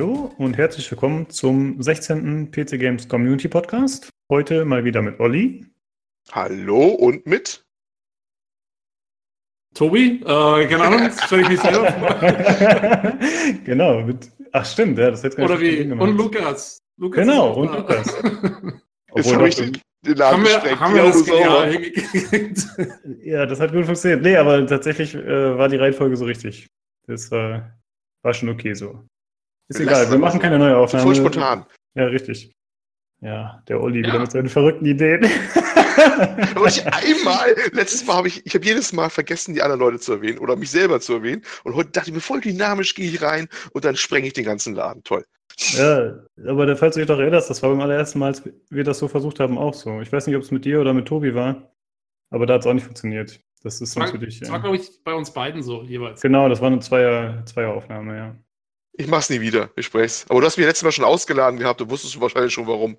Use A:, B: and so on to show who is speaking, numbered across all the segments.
A: Hallo und herzlich willkommen zum 16. PC Games Community Podcast. Heute mal wieder mit Olli.
B: Hallo und mit
C: Tobi, äh, keine Ahnung, stelle ich mich selber
A: vor. genau, mit, ach stimmt, ja, das
C: hätte Oder wie, und Lukas.
A: Lukas genau, und Lukas.
B: Jetzt habe ich den, den Laden
C: haben wir, haben wir das genial hingekriegt.
A: ja, das hat gut funktioniert. Nee, aber tatsächlich äh, war die Reihenfolge so richtig. Das äh, war schon okay so. Ist egal, wir machen keine neue Aufnahme.
B: Voll spontan.
A: Ja, richtig. Ja, der Olli ja. wieder mit seinen verrückten Ideen.
B: Aber ich einmal, letztes Mal habe ich, ich habe jedes Mal vergessen, die anderen Leute zu erwähnen oder mich selber zu erwähnen. Und heute dachte ich mir, voll dynamisch gehe ich rein und dann sprenge ich den ganzen Laden. Toll.
A: Ja, aber falls du dich doch erinnerst, das war beim allerersten Mal, als wir das so versucht haben, auch so. Ich weiß nicht, ob es mit dir oder mit Tobi war, aber da hat es auch nicht funktioniert. Das ist
C: war,
A: natürlich.
C: Das war, glaube ich, bei uns beiden so jeweils.
A: Genau, das war eine Zweier, Zweieraufnahme, ja.
B: Ich mach's nie wieder, ich spreche Aber du hast mich letztes Mal schon ausgeladen gehabt, du wusstest wahrscheinlich schon warum.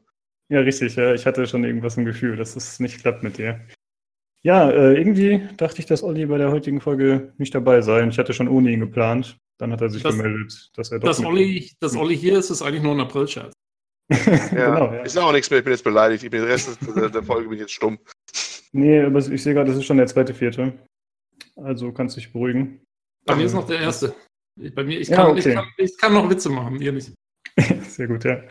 A: Ja, richtig, ja. Ich hatte schon irgendwas im Gefühl, dass es nicht klappt mit dir. Ja, äh, irgendwie dachte ich, dass Olli bei der heutigen Folge nicht dabei sei. Ich hatte schon ohne ihn geplant. Dann hat er sich das, gemeldet, dass er doch.
C: Dass Olli, dass Olli hier ist, ist eigentlich nur ein April-Scherz.
B: ja, genau, ja. Ich sage auch nichts mehr, ich bin jetzt beleidigt. Ich bin den Rest der, der Folge bin jetzt stumm.
A: Nee, aber ich sehe gerade, das ist schon der zweite, vierte. Also kannst du dich beruhigen.
C: Bei mir ist noch der erste. Bei mir, ich kann, ja, okay. ich, kann, ich kann noch Witze machen, ihr nicht.
A: Sehr gut, ja.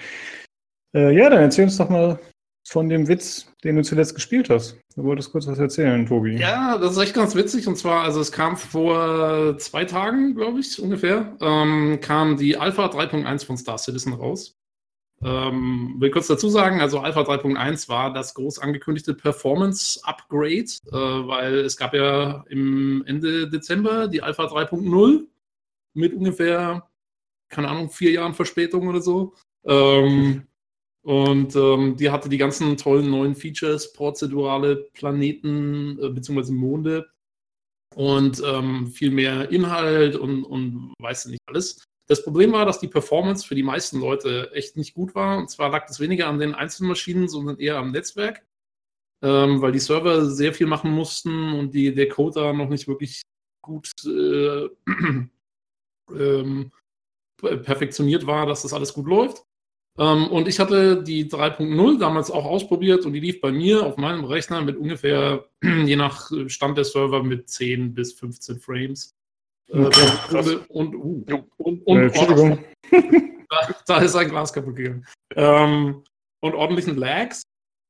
A: Äh, ja, dann erzähl uns doch mal von dem Witz, den du zuletzt gespielt hast. Du wolltest kurz was erzählen, Tobi.
C: Ja, das ist echt ganz witzig. Und zwar, also es kam vor zwei Tagen, glaube ich, ungefähr, ähm, kam die Alpha 3.1 von Star Citizen raus. Ähm, will kurz dazu sagen, also Alpha 3.1 war das groß angekündigte Performance-Upgrade, äh, weil es gab ja im Ende Dezember die Alpha 3.0 mit ungefähr, keine Ahnung, vier Jahren Verspätung oder so. Ähm, und ähm, die hatte die ganzen tollen neuen Features, prozedurale Planeten äh, bzw. Monde und ähm, viel mehr Inhalt und, und weißt nicht alles. Das Problem war, dass die Performance für die meisten Leute echt nicht gut war. Und zwar lag das weniger an den einzelnen Maschinen, sondern eher am Netzwerk, ähm, weil die Server sehr viel machen mussten und die, der Code da noch nicht wirklich gut äh, ähm, perfektioniert war, dass das alles gut läuft. Ähm, und ich hatte die 3.0 damals auch ausprobiert und die lief bei mir auf meinem Rechner mit ungefähr, je nach Stand der Server, mit 10 bis 15 Frames. Äh, und, uh, und, und, Entschuldigung. da, da, ist ein Glas kaputt gegangen. Ähm, und ordentlichen Lags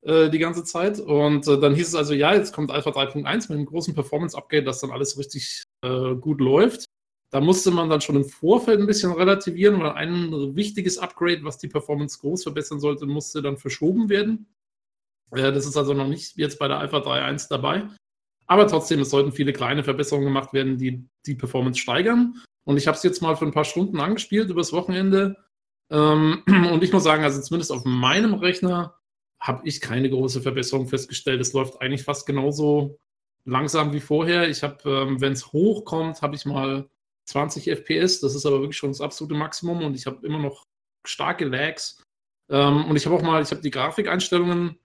C: äh, die ganze Zeit. Und äh, dann hieß es also, ja, jetzt kommt Alpha 3.1 mit einem großen Performance-Upgrade, dass dann alles richtig äh, gut läuft. Da musste man dann schon im Vorfeld ein bisschen relativieren, weil ein wichtiges Upgrade, was die Performance groß verbessern sollte, musste dann verschoben werden. Äh, das ist also noch nicht jetzt bei der Alpha 3.1 dabei. Aber trotzdem, es sollten viele kleine Verbesserungen gemacht werden, die die Performance steigern. Und ich habe es jetzt mal für ein paar Stunden angespielt übers Wochenende. Ähm, und ich muss sagen, also zumindest auf meinem Rechner habe ich keine große Verbesserung festgestellt. Es läuft eigentlich fast genauso langsam wie vorher. Ich habe, ähm, wenn es hochkommt, habe ich mal 20 FPS. Das ist aber wirklich schon das absolute Maximum und ich habe immer noch starke Lags. Ähm, und ich habe auch mal, ich habe die Grafikeinstellungen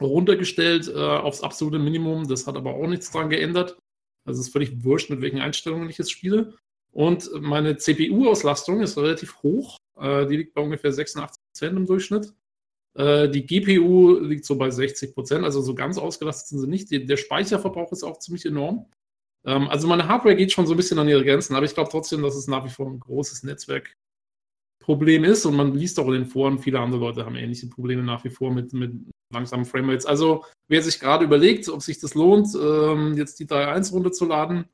C: runtergestellt äh, aufs absolute Minimum. Das hat aber auch nichts dran geändert. Also es ist völlig wurscht, mit welchen Einstellungen ich jetzt spiele. Und meine CPU-Auslastung ist relativ hoch. Äh, die liegt bei ungefähr 86% im Durchschnitt. Äh, die GPU liegt so bei 60%, also so ganz ausgelastet sind sie nicht. Der Speicherverbrauch ist auch ziemlich enorm. Ähm, also meine Hardware geht schon so ein bisschen an ihre Grenzen, aber ich glaube trotzdem, dass es nach wie vor ein großes Netzwerkproblem ist und man liest auch in den Foren, viele andere Leute haben ähnliche Probleme nach wie vor mit, mit langsamen Framerates. Also wer sich gerade überlegt, ob sich das lohnt, ähm, jetzt die 3.1 runterzuladen,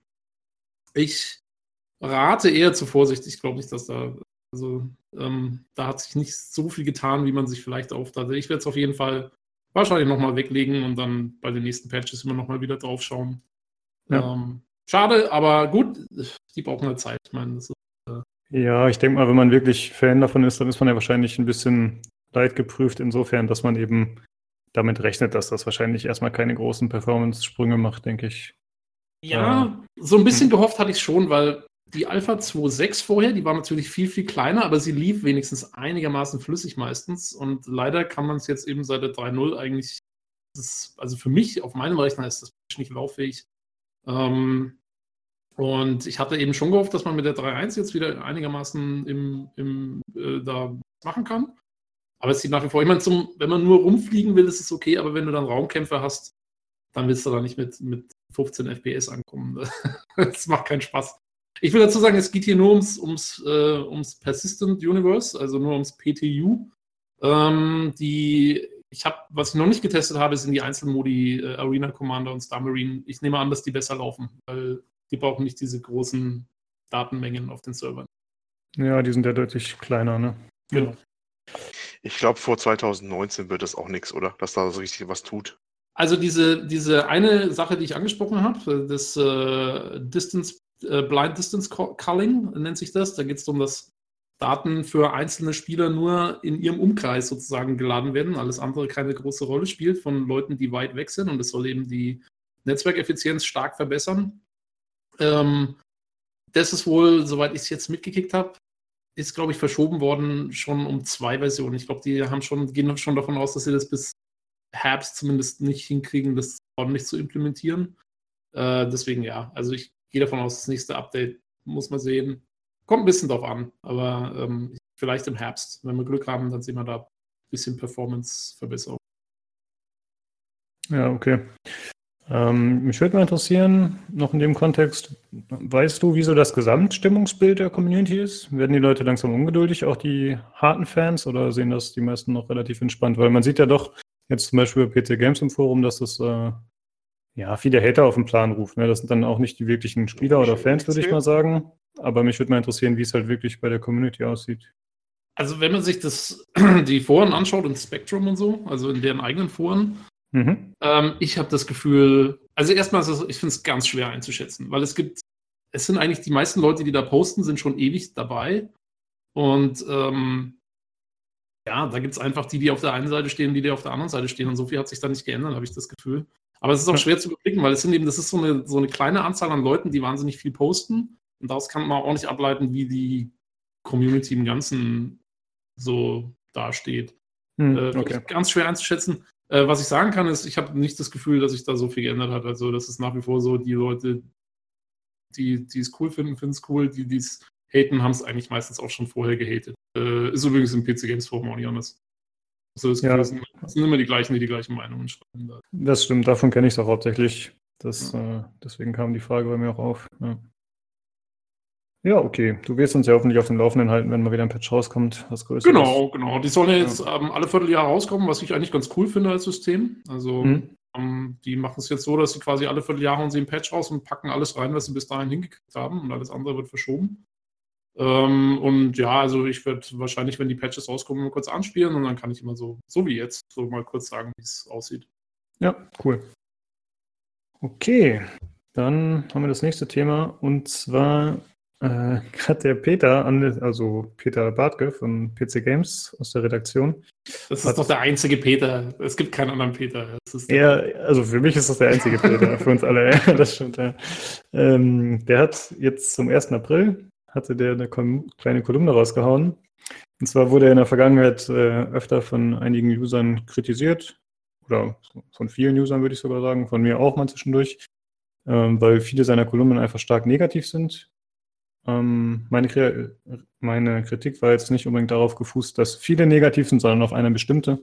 C: ich rate eher zu Vorsicht. Ich glaube nicht, dass da, also ähm, da hat sich nicht so viel getan, wie man sich vielleicht aufdachte. Ich werde es auf jeden Fall wahrscheinlich nochmal weglegen und dann bei den nächsten Patches immer nochmal wieder drauf schauen. Ja. Ähm, schade, aber gut, die brauchen halt Zeit. Ich meine, ist,
A: äh ja, ich denke mal, wenn man wirklich Fan davon ist, dann ist man ja wahrscheinlich ein bisschen leidgeprüft, insofern, dass man eben damit rechnet, dass das wahrscheinlich erstmal keine großen Performance-Sprünge macht, denke ich.
C: Ja, äh, so ein bisschen hm. gehofft hatte ich schon, weil die Alpha 2.6 vorher, die war natürlich viel, viel kleiner, aber sie lief wenigstens einigermaßen flüssig meistens. Und leider kann man es jetzt eben seit der 3.0 eigentlich, das, also für mich auf meinem Rechner ist das nicht lauffähig. Ähm, Und ich hatte eben schon gehofft, dass man mit der 3.1 jetzt wieder einigermaßen im, im, äh, da machen kann. Aber es sieht nach wie vor, ich meine, zum, wenn man nur rumfliegen will, ist es okay, aber wenn du dann Raumkämpfe hast, dann willst du da nicht mit, mit 15 FPS ankommen. das macht keinen Spaß. Ich will dazu sagen, es geht hier nur ums, ums, äh, ums Persistent Universe, also nur ums PTU. Ähm, die, ich habe, was ich noch nicht getestet habe, sind die Einzelmodi äh, Arena Commander und Star Marine. Ich nehme an, dass die besser laufen, weil die brauchen nicht diese großen Datenmengen auf den Servern.
A: Ja, die sind ja deutlich kleiner, ne?
C: Genau.
B: Ich glaube, vor 2019 wird das auch nichts, oder? Dass da so richtig was tut.
C: Also diese, diese eine Sache, die ich angesprochen habe, das äh, Distance, äh, Blind Distance Culling nennt sich das. Da geht es darum, dass Daten für einzelne Spieler nur in ihrem Umkreis sozusagen geladen werden, alles andere keine große Rolle spielt von Leuten, die weit weg sind und es soll eben die Netzwerkeffizienz stark verbessern. Ähm, das ist wohl, soweit ich es jetzt mitgekickt habe, ist, glaube ich, verschoben worden schon um zwei Versionen. Ich glaube, die haben schon, gehen schon davon aus, dass sie das bis Herbst zumindest nicht hinkriegen, das ordentlich zu implementieren. Äh, deswegen ja, also ich gehe davon aus, das nächste Update muss man sehen. Kommt ein bisschen drauf an, aber ähm, vielleicht im Herbst. Wenn wir Glück haben, dann sehen wir da ein bisschen Performance-Verbesserung.
A: Ja, okay. Ähm, mich würde mal interessieren, noch in dem Kontext, weißt du, wie so das Gesamtstimmungsbild der Community ist? Werden die Leute langsam ungeduldig, auch die harten Fans, oder sehen das die meisten noch relativ entspannt? Weil man sieht ja doch jetzt zum Beispiel bei PC Games im Forum, dass das äh, ja viele Hater auf den Plan ruft. Ne? Das sind dann auch nicht die wirklichen Spieler oder Fans, würde ich mal sagen. Aber mich würde mal interessieren, wie es halt wirklich bei der Community aussieht.
C: Also wenn man sich das, die Foren anschaut und Spectrum und so, also in deren eigenen Foren, Mhm. Ähm, ich habe das Gefühl, also erstmal, ich finde es ganz schwer einzuschätzen, weil es gibt, es sind eigentlich die meisten Leute, die da posten, sind schon ewig dabei. Und ähm, ja, da gibt es einfach die, die auf der einen Seite stehen, die, die auf der anderen Seite stehen. Und so viel hat sich da nicht geändert, habe ich das Gefühl. Aber es ist auch schwer zu überblicken, weil es sind eben, das ist so eine, so eine kleine Anzahl an Leuten, die wahnsinnig viel posten. Und daraus kann man auch nicht ableiten, wie die Community im Ganzen so dasteht. Hm, äh, okay. Ganz schwer einzuschätzen. Äh, was ich sagen kann, ist, ich habe nicht das Gefühl, dass sich da so viel geändert hat. Also, das ist nach wie vor so, die Leute, die, es cool finden, finden es cool. Die, die es haten, haben es eigentlich meistens auch schon vorher gehatet. Äh, ist übrigens im PC Games Forum auch nicht anders. Also, es ja. sind, sind, immer die gleichen, die die gleichen Meinungen schreiben.
A: Das stimmt, davon kenne ich es auch hauptsächlich. Das, ja. äh, deswegen kam die Frage bei mir auch auf. Ja. Ja, okay. Du wirst uns ja hoffentlich auf dem Laufenden halten, wenn mal wieder ein Patch rauskommt,
C: was Größeres. Genau, genau. Die sollen ja jetzt ähm, alle Vierteljahr rauskommen, was ich eigentlich ganz cool finde als System. Also mhm. ähm, die machen es jetzt so, dass sie quasi alle Vierteljahr hauen sie ein Patch raus und packen alles rein, was sie bis dahin hingekriegt haben und alles andere wird verschoben. Ähm, und ja, also ich werde wahrscheinlich, wenn die Patches rauskommen, mal kurz anspielen und dann kann ich immer so, so wie jetzt, so mal kurz sagen, wie es aussieht.
A: Ja, cool. Okay, dann haben wir das nächste Thema und zwar äh, hat der Peter, also Peter Bartke von PC Games aus der Redaktion.
C: Das ist doch der einzige Peter. Es gibt keinen anderen Peter.
A: ja, also für mich ist das der einzige Peter, für uns alle. Ja, das stimmt. Ja. Ähm, der hat jetzt zum 1. April hatte der eine kleine Kolumne rausgehauen. Und zwar wurde er in der Vergangenheit äh, öfter von einigen Usern kritisiert. Oder von vielen Usern würde ich sogar sagen, von mir auch mal zwischendurch, ähm, weil viele seiner Kolumnen einfach stark negativ sind ähm, meine, meine, Kritik war jetzt nicht unbedingt darauf gefußt, dass viele negativ sind, sondern auf eine bestimmte.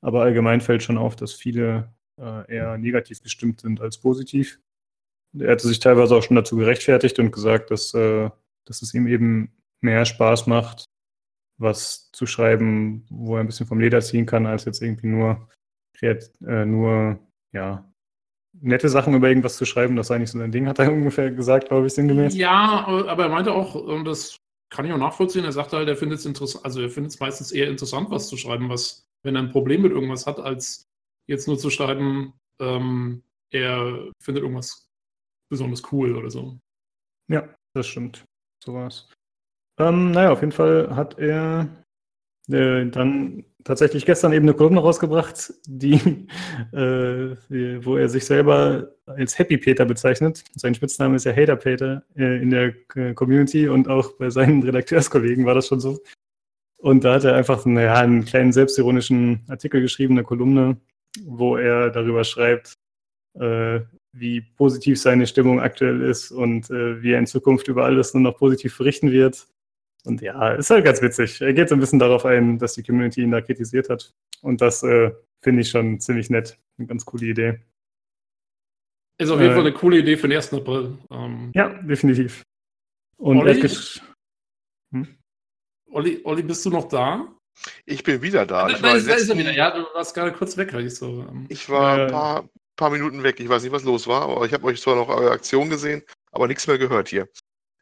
A: Aber allgemein fällt schon auf, dass viele äh, eher negativ gestimmt sind als positiv. Er hatte sich teilweise auch schon dazu gerechtfertigt und gesagt, dass, äh, dass es ihm eben mehr Spaß macht, was zu schreiben, wo er ein bisschen vom Leder ziehen kann, als jetzt irgendwie nur, äh, nur ja, nette Sachen über irgendwas zu schreiben, das sei nicht so sein Ding, hat er ungefähr gesagt, glaube ich, sinngemäß.
C: Ja, aber er meinte auch, und das kann ich auch nachvollziehen, er sagte halt, er findet es interessant, also er findet es meistens eher interessant, was zu schreiben, was, wenn er ein Problem mit irgendwas hat, als jetzt nur zu schreiben, ähm, er findet irgendwas besonders cool oder so.
A: Ja, das stimmt. So war's. Ähm, naja, auf jeden Fall hat er äh, dann tatsächlich gestern eben eine Kolumne rausgebracht, die, äh, wo er sich selber als Happy Peter bezeichnet. Sein Spitzname ist ja Hater Peter äh, in der äh, Community und auch bei seinen Redakteurskollegen war das schon so. Und da hat er einfach naja, einen kleinen selbstironischen Artikel geschrieben, eine Kolumne, wo er darüber schreibt, äh, wie positiv seine Stimmung aktuell ist und äh, wie er in Zukunft über alles nur noch positiv berichten wird. Und ja, ist halt ganz witzig. Er geht so ein bisschen darauf ein, dass die Community ihn da kritisiert hat. Und das äh, finde ich schon ziemlich nett. Eine ganz coole Idee.
C: Ist auf jeden äh, Fall eine coole Idee für den 1. April.
A: Ähm, ja, definitiv. Und Olli,
C: hm? Olli, Olli, bist du noch da?
B: Ich bin wieder da.
C: Ich war, letzten, ist er wieder. Ja, du warst gerade kurz weg,
B: ich so. Ähm, ich war ein paar, paar, Minuten weg. Ich weiß nicht, was los war, aber ich habe euch zwar noch eure Aktion gesehen, aber nichts mehr gehört hier.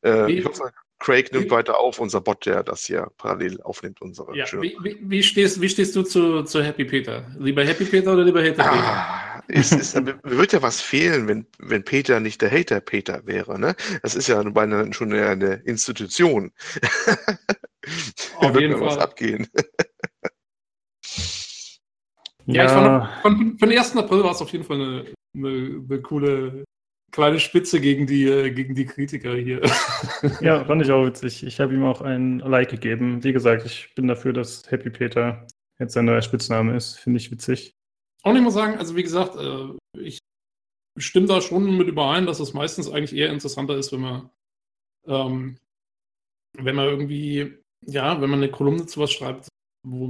B: Äh, ich hoffe, Craig nimmt weiter auf, unser Bot, der das hier parallel aufnimmt, unsere
C: ja, wie, wie, wie, stehst, wie stehst du zu, zu Happy Peter? Lieber Happy Peter oder lieber Hater
B: ah, Peter? Es, es, wird ja was fehlen, wenn, wenn Peter nicht der Hater Peter wäre. Ne? Das ist ja beinahe schon eine Institution.
C: Auf jeden Fall. was
B: abgehen.
C: ja, ja, ich fand, von, von 1. April war es auf jeden Fall eine, eine, eine coole kleine Spitze gegen die, äh, gegen die Kritiker hier.
A: Ja, fand ich auch witzig. Ich habe ihm auch ein Like gegeben. Wie gesagt, ich bin dafür, dass Happy Peter jetzt sein neuer Spitzname ist. Finde ich witzig.
C: Und ich muss sagen, also wie gesagt, äh, ich stimme da schon mit überein, dass es meistens eigentlich eher interessanter ist, wenn man, ähm, wenn man irgendwie, ja, wenn man eine Kolumne zu was schreibt, wo,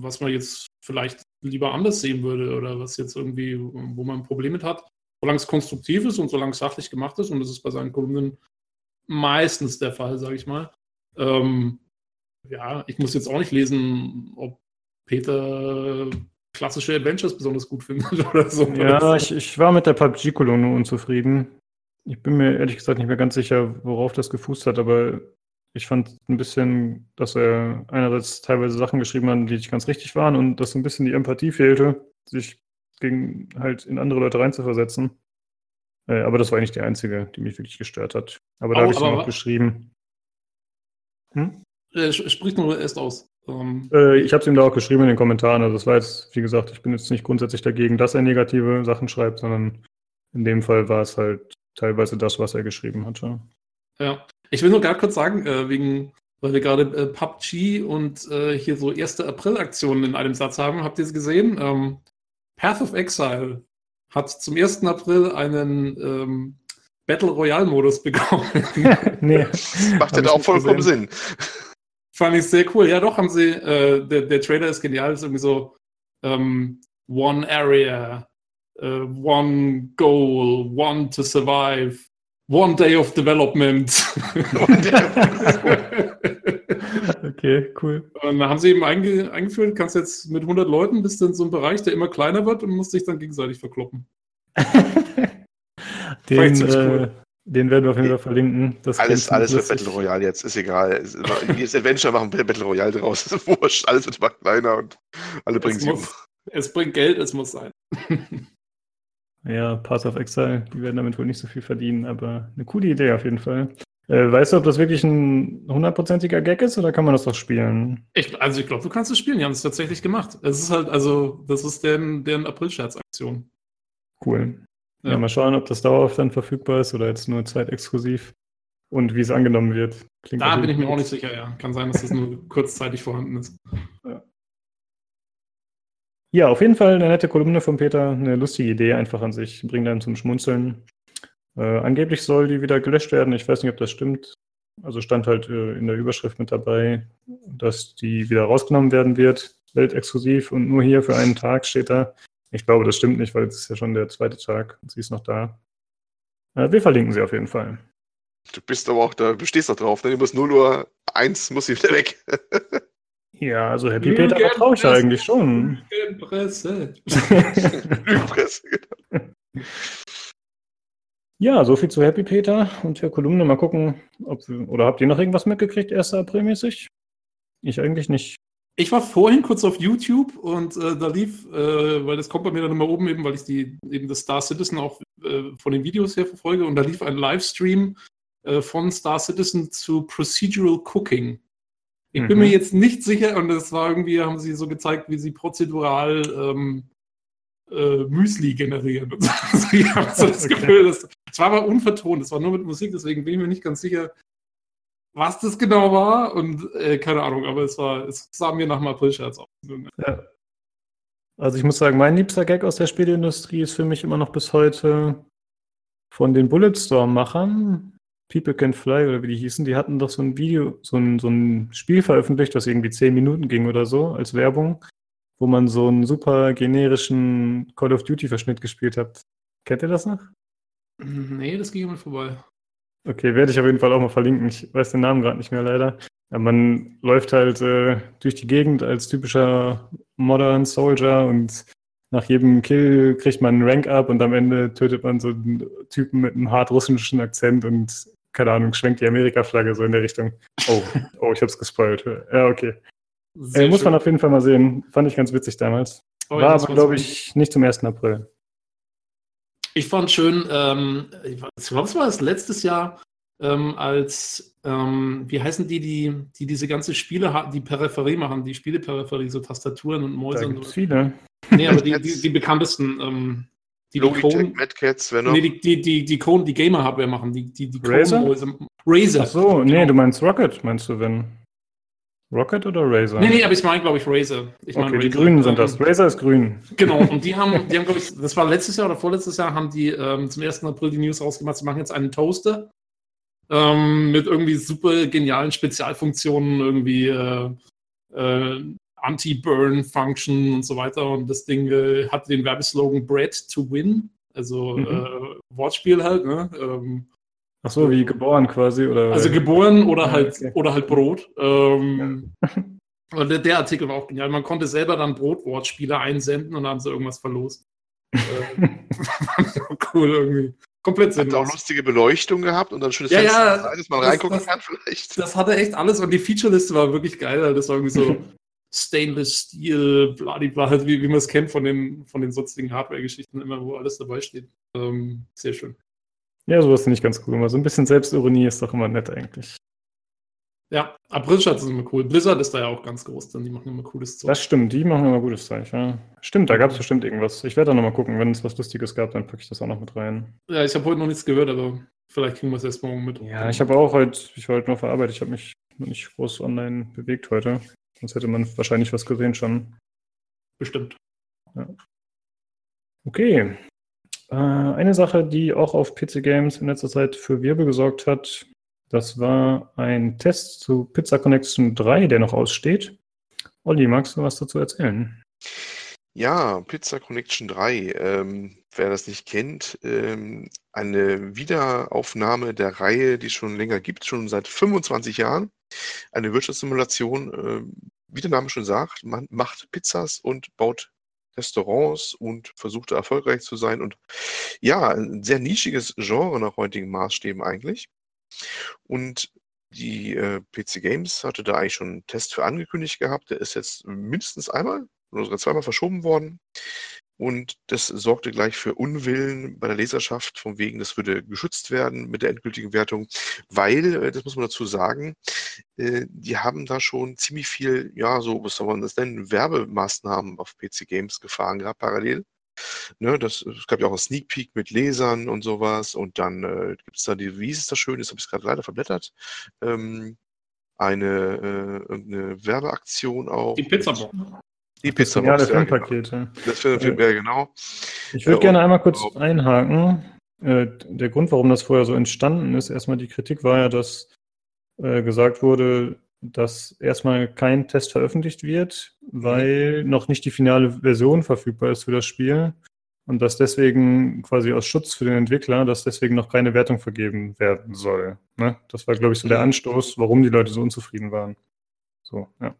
C: was man jetzt vielleicht lieber anders sehen würde oder was jetzt irgendwie, wo man ein Problem mit hat solange es konstruktiv ist und solange es sachlich gemacht ist, und das ist bei seinen Kolumnen meistens der Fall, sage ich mal. Ähm, ja, ich muss jetzt auch nicht lesen, ob Peter klassische Adventures besonders gut findet oder so.
A: Ja, ich, ich war mit der PUBG-Kolumne unzufrieden. Ich bin mir ehrlich gesagt nicht mehr ganz sicher, worauf das gefußt hat, aber ich fand ein bisschen, dass er einerseits teilweise Sachen geschrieben hat, die nicht ganz richtig waren und dass so ein bisschen die Empathie fehlte, sich gegen halt in andere Leute reinzuversetzen. Äh, aber das war eigentlich die einzige, die mich wirklich gestört hat. Aber da habe ich es noch geschrieben.
C: Hm? Äh, spricht nur erst aus.
A: Ähm, äh, ich habe es ihm da auch geschrieben in den Kommentaren. Also das war jetzt, wie gesagt, ich bin jetzt nicht grundsätzlich dagegen, dass er negative Sachen schreibt, sondern in dem Fall war es halt teilweise das, was er geschrieben hatte.
C: Ja, ich will nur gerade kurz sagen, äh, wegen, weil wir gerade äh, PUBG und äh, hier so erste April-Aktionen in einem Satz haben. Habt ihr es gesehen? Ähm, Path of Exile hat zum 1. April einen ähm, Battle Royale-Modus bekommen.
B: nee. Macht ja da auch vollkommen gesehen. Sinn.
C: Fand ich sehr cool. Ja, doch, haben sie, äh, der, der Trailer ist genial, ist irgendwie so ähm, One Area, uh, One Goal, One to Survive, One Day of Development. One Day of
A: Development. Okay, cool.
C: Und dann haben sie eben einge eingeführt, kannst jetzt mit 100 Leuten bist du in so einem Bereich, der immer kleiner wird und musst dich dann gegenseitig verkloppen.
A: den, äh, den werden wir auf jeden Fall verlinken.
B: Das alles alles wird Battle Royale jetzt, ist egal. Jedes Adventure machen Battle Royale draus, das ist wurscht. Alles wird immer kleiner und alle bringen sie um.
C: Es bringt Geld, es muss sein.
A: ja, Path of Exile, die werden damit wohl nicht so viel verdienen, aber eine coole Idee auf jeden Fall. Äh, weißt du, ob das wirklich ein hundertprozentiger Gag ist oder kann man das doch spielen?
C: Ich, also ich glaube, du kannst es spielen. Die haben es tatsächlich gemacht. Es ist halt, also, das ist deren, deren April-Scherz-Aktion.
A: Cool. Ja. ja. mal schauen, ob das dauerhaft dann verfügbar ist oder jetzt nur zeitexklusiv und wie es angenommen wird.
C: Klingt da bin ich mir auch nicht sicher, ja. Kann sein, dass das nur kurzzeitig vorhanden ist.
A: Ja. ja, auf jeden Fall eine nette Kolumne von Peter, eine lustige Idee einfach an sich, bringt einen zum Schmunzeln. Äh, angeblich soll die wieder gelöscht werden. Ich weiß nicht, ob das stimmt. Also stand halt äh, in der Überschrift mit dabei, dass die wieder rausgenommen werden wird, weltexklusiv und nur hier für einen Tag steht da. Ich glaube, das stimmt nicht, weil es ist ja schon der zweite Tag und sie ist noch da. Äh, wir verlinken sie auf jeden Fall.
B: Du bist aber auch da, bestehst doch drauf, ne? Du musst 0 Uhr 1 muss sie wieder weg.
A: ja, also Happy Peter vertraue ich eigentlich schon.
C: Lügenpresse.
A: Lügenpresse, genau. Ja, so viel zu Happy Peter und der Kolumne. Mal gucken, ob oder habt ihr noch irgendwas mitgekriegt, 1. April mäßig? Ich eigentlich nicht.
C: Ich war vorhin kurz auf YouTube und äh, da lief, äh, weil das kommt bei mir dann immer oben eben, weil ich die eben das Star Citizen auch äh, von den Videos her verfolge und da lief ein Livestream äh, von Star Citizen zu Procedural Cooking. Ich mhm. bin mir jetzt nicht sicher und es war irgendwie, haben sie so gezeigt, wie sie prozedural ähm, äh, Müsli generieren. Also ich habe so das okay. Gefühl, dass, es war aber unvertont, es war nur mit Musik, deswegen bin ich mir nicht ganz sicher, was das genau war und äh, keine Ahnung, aber es war, es sah mir nach einem April-Scherz aus. Ja.
A: Also ich muss sagen, mein liebster Gag aus der Spieleindustrie ist für mich immer noch bis heute von den Bulletstorm-Machern, People Can Fly oder wie die hießen, die hatten doch so ein Video, so ein, so ein Spiel veröffentlicht, das irgendwie zehn Minuten ging oder so, als Werbung, wo man so einen super generischen Call of Duty-Verschnitt gespielt hat. Kennt ihr das noch?
C: Nee, das ging immer vorbei.
A: Okay, werde ich auf jeden Fall auch mal verlinken. Ich weiß den Namen gerade nicht mehr leider. Ja, man läuft halt äh, durch die Gegend als typischer Modern Soldier und nach jedem Kill kriegt man einen Rank up und am Ende tötet man so einen Typen mit einem hart russischen Akzent und keine Ahnung, schwenkt die Amerika-Flagge so in der Richtung. Oh, oh, ich hab's gespoilt. Ja, okay. Äh, muss man auf jeden Fall mal sehen. Fand ich ganz witzig damals. Oh, War aber, glaube ich, nicht zum 1. April.
C: Ich fand schön, ähm, ich glaube, es war das letztes Jahr, ähm, als, ähm, wie heißen die, die, die diese ganze Spiele, die Peripherie machen, die Spieleperipherie, so Tastaturen und Mäuse. Da
A: und so. viele.
C: Nee, aber die, die, die bekanntesten, ähm, die
B: Logitech, Mad Cats,
C: wenn Nee, die, die, die, die, Cone, die Gamer-Hardware machen, die, die, die
A: Razer? Razer. Ach so, nee, genau. du meinst Rocket, meinst du, wenn? Rocket oder Razer?
C: Nee, nee, aber ich meine, glaube ich, Razer. Ich
A: okay,
C: mein,
A: die Grünen sind das. Razer ist grün.
C: Genau, und die haben, die haben, glaube ich, das war letztes Jahr oder vorletztes Jahr, haben die ähm, zum 1. April die News rausgemacht, sie machen jetzt einen Toaster ähm, mit irgendwie super genialen Spezialfunktionen, irgendwie äh, äh, Anti-Burn-Function und so weiter. Und das Ding äh, hat den Werbeslogan Bread to Win, also mhm. Äh, Wortspiel halt, ne? Ähm,
A: Ach so, wie geboren quasi, oder?
C: Also geboren oder ja, halt okay. oder halt Brot. Ähm, ja. der, der, Artikel war auch genial. Man konnte selber dann Brotwortspiele einsenden und dann haben sie irgendwas verlost. äh, cool irgendwie. Komplett
B: sinnlos. Hat auch lustige Beleuchtung gehabt und dann schönes
C: ja, Fenster, ja,
B: dass man reingucken das, kann vielleicht.
C: Das hatte echt alles und die Featureliste war wirklich geil. Das war irgendwie so Stainless Steel, bladibla, halt wie, wie man es kennt von den, von den sonstigen Hardware-Geschichten, immer wo alles dabei steht. Ähm, sehr schön.
A: Ja, sowas finde ich ganz cool. so ein bisschen Selbstironie ist doch immer nett eigentlich.
C: Ja, Aprilschatz ist immer cool. Blizzard ist da ja auch ganz groß, denn die machen immer cooles
A: Zeug. Das stimmt, die machen immer gutes Zeug, ja. Stimmt, da gab es bestimmt irgendwas. Ich werde da nochmal gucken, wenn es was Lustiges gab, dann packe ich das auch noch mit rein.
C: Ja, ich habe heute noch nichts gehört, aber vielleicht kriegen wir es erst morgen mit.
A: Ja, ich habe auch heute, ich war heute noch verarbeitet, ich habe mich noch nicht groß online bewegt heute. Sonst hätte man wahrscheinlich was gesehen schon.
C: Bestimmt.
A: Ja. Okay. Äh, eine Sache, die auch auf PC Games in letzter Zeit für Wirbel gesorgt hat, das war ein Test zu Pizza Connection 3, der noch aussteht. Olli, magst du was dazu erzählen?
B: Ja, Pizza Connection 3. Ähm, wer das nicht kennt, ähm, eine Wiederaufnahme der Reihe, die es schon länger gibt, schon seit 25 Jahren. Eine Wirtschaftssimulation, äh, wie der Name schon sagt, man macht Pizzas und baut Restaurants und versucht erfolgreich zu sein. Und ja, ein sehr nischiges Genre nach heutigen Maßstäben eigentlich. Und die äh, PC Games hatte da eigentlich schon einen Test für angekündigt gehabt. Der ist jetzt mindestens einmal oder sogar zweimal verschoben worden. Und das sorgte gleich für Unwillen bei der Leserschaft, von wegen, das würde geschützt werden mit der endgültigen Wertung, weil, äh, das muss man dazu sagen, äh, die haben da schon ziemlich viel, ja, so, was soll man das nennen, Werbemaßnahmen auf PC Games gefahren gehabt, parallel. Ne, das, es gab ja auch einen Sneak Peek mit Lesern und sowas. Und dann äh, gibt es da die, wie ist das schön, das habe ich gerade leider verblättert, ähm, eine, äh, eine Werbeaktion auch.
C: Die Pizzabox.
B: Die Pizza
A: Ja, das Filmpaket.
B: Genau. Das Film, ja, genau.
A: Ich würde äh, gerne einmal kurz genau. einhaken. Äh, der Grund, warum das vorher so entstanden ist, erstmal die Kritik war ja, dass äh, gesagt wurde, dass erstmal kein Test veröffentlicht wird, weil noch nicht die finale Version verfügbar ist für das Spiel und dass deswegen quasi aus Schutz für den Entwickler, dass deswegen noch keine Wertung vergeben werden soll. Ne? Das war, glaube ich, so der mhm. Anstoß, warum die Leute so unzufrieden waren. So, ja.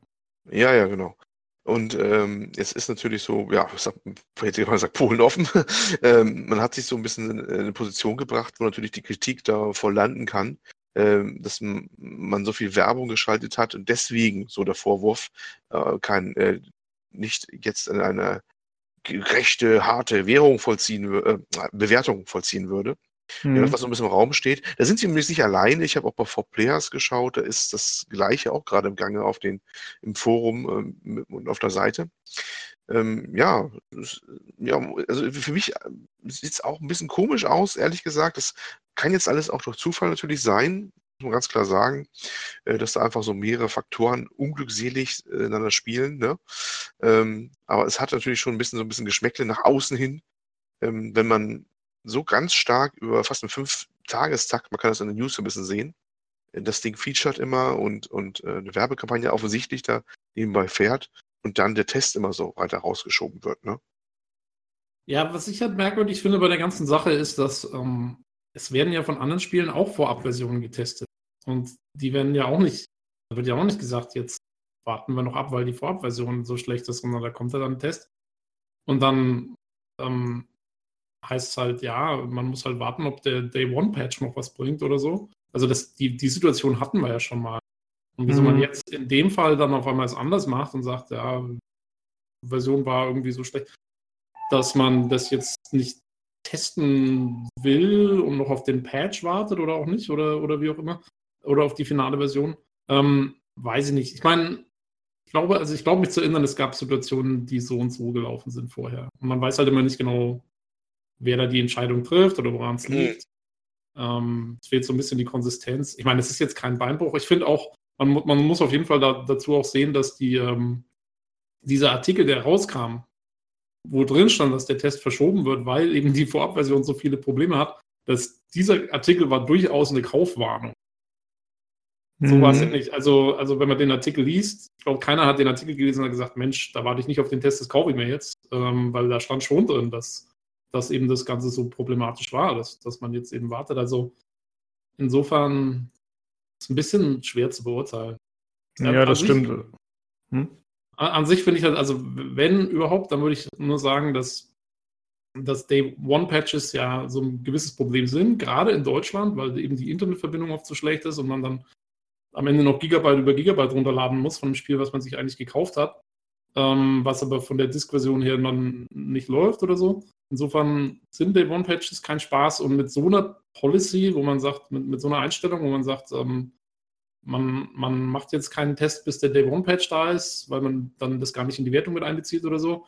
B: Ja, ja, genau. Und ähm, es ist natürlich so, ja, ich sag, ich mal gesagt, Polen offen. ähm, man hat sich so ein bisschen in eine Position gebracht, wo natürlich die Kritik da voll landen kann, ähm, dass man so viel Werbung geschaltet hat und deswegen so der Vorwurf äh, kein, äh, nicht jetzt in eine gerechte, harte Währung vollziehen, äh, Bewertung vollziehen würde. Mhm. Ja, was so ein bisschen im Raum steht. Da sind sie übrigens nicht alleine. Ich habe auch bei 4Players geschaut, da ist das Gleiche auch gerade im Gange auf den, im Forum ähm, und auf der Seite. Ähm, ja, ja, also für mich äh, sieht es auch ein bisschen komisch aus, ehrlich gesagt. Das kann jetzt alles auch durch Zufall natürlich sein, muss man ganz klar sagen, äh, dass da einfach so mehrere Faktoren unglückselig äh, ineinander spielen. Ne? Ähm, aber es hat natürlich schon ein bisschen so ein bisschen Geschmäckle nach außen hin, ähm, wenn man so ganz stark über fast einen Fünf-Tagestakt, man kann das in den News ein bisschen sehen. Das Ding featured immer und, und äh, eine Werbekampagne offensichtlich da nebenbei fährt und dann der Test immer so weiter rausgeschoben wird, ne?
C: Ja, was ich halt merkwürdig finde bei der ganzen Sache ist, dass ähm, es werden ja von anderen Spielen auch Vorabversionen getestet. Und die werden ja auch nicht, da wird ja auch nicht gesagt, jetzt warten wir noch ab, weil die Vorabversion so schlecht ist, sondern da kommt ja dann ein Test. Und dann ähm, heißt es halt, ja, man muss halt warten, ob der Day One Patch noch was bringt oder so. Also das, die, die Situation hatten wir ja schon mal. Und wieso mhm. man jetzt in dem Fall dann auf einmal es anders macht und sagt, ja, Version war irgendwie so schlecht, dass man das jetzt nicht testen will und noch auf den Patch wartet oder auch nicht oder, oder wie auch immer. Oder auf die finale Version. Ähm, weiß ich nicht. Ich meine, ich glaube, also ich glaube mich zu erinnern, es gab Situationen, die so und so gelaufen sind vorher. Und man weiß halt immer nicht genau, wer da die Entscheidung trifft oder woran es liegt. Mhm. Ähm, es fehlt so ein bisschen die Konsistenz. Ich meine, es ist jetzt kein Beinbruch. Ich finde auch, man, man, muss auf jeden Fall da, dazu auch sehen, dass die, ähm, dieser Artikel, der rauskam, wo drin stand, dass der Test verschoben wird, weil eben die Vorabversion so viele Probleme hat, dass dieser Artikel war durchaus eine Kaufwarnung. So mhm. war es nicht. Also, also, wenn man den Artikel liest, ich glaube, keiner hat den Artikel gelesen und hat gesagt, Mensch, da warte ich nicht auf den Test, das kaufe ich mir jetzt, ähm, weil da stand schon drin, dass, dass eben das Ganze so problematisch war, dass, dass man jetzt eben wartet. Also insofern ist es ein bisschen schwer zu beurteilen.
A: Ja, das stimmt.
C: Hm? an sich finde ich halt, also wenn überhaupt, dann würde ich nur sagen, dass, dass Day One Patches ja so ein gewisses Problem sind, gerade in Deutschland, weil eben die Internetverbindung oft so schlecht ist und man dann am Ende noch Gigabyte über Gigabyte runterladen muss von dem Spiel, was man sich eigentlich gekauft hat, ähm, was aber von der Disk-Version her dann nicht läuft oder so. Insofern sind Day One Patches kein Spaß und mit so einer Policy, wo man sagt, mit, mit so einer Einstellung, wo man sagt, ähm, man, man macht jetzt keinen Test, bis der Day One Patch da ist, weil man dann das gar nicht in die Wertung mit einbezieht oder so.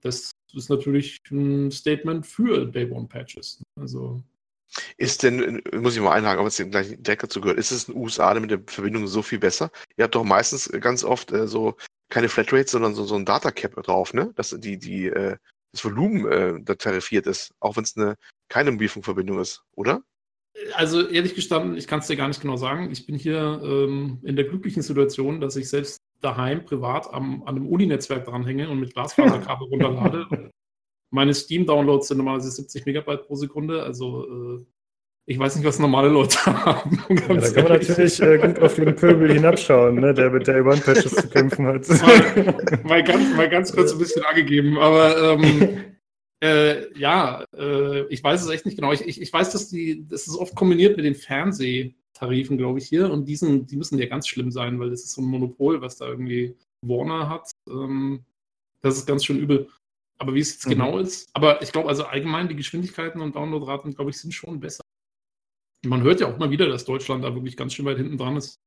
C: Das ist natürlich ein Statement für Day One Patches. Also
B: ist denn, muss ich mal einhaken, ob es dem gleichen Deck dazu gehört, ist es in den USA mit der Verbindung so viel besser? Ihr habt doch meistens ganz oft äh, so keine Flatrates, sondern so, so ein Data Cap drauf, ne? Dass die, die, äh, das Volumen äh, da tarifiert ist, auch wenn es eine keine Mobilfunkverbindung ist, oder?
C: Also ehrlich gestanden, ich kann es dir gar nicht genau sagen. Ich bin hier ähm, in der glücklichen Situation, dass ich selbst daheim privat am, an einem Uni-Netzwerk dranhänge und mit Glasfaserkabel runterlade. Meine Steam-Downloads sind normalerweise 70 Megabyte pro Sekunde. Also äh, ich weiß nicht, was normale Leute haben.
A: Ja, da kann man natürlich äh, gut auf den Pöbel hinabschauen, ne, der mit der One-Patches zu kämpfen hat.
C: Mal, mal, ganz, mal ganz kurz ein bisschen angegeben, aber ähm, Äh, ja, äh, ich weiß es echt nicht genau. Ich, ich, ich, weiß, dass die, das ist oft kombiniert mit den Fernsehtarifen, glaube ich, hier. Und diesen, die müssen ja ganz schlimm sein, weil das ist so ein Monopol, was da irgendwie Warner hat. Ähm, das ist ganz schön übel. Aber wie es jetzt mhm. genau ist, aber ich glaube, also allgemein die Geschwindigkeiten und Downloadraten, glaube ich, sind schon besser. Man hört ja auch mal wieder, dass Deutschland da wirklich ganz schön weit hinten dran ist.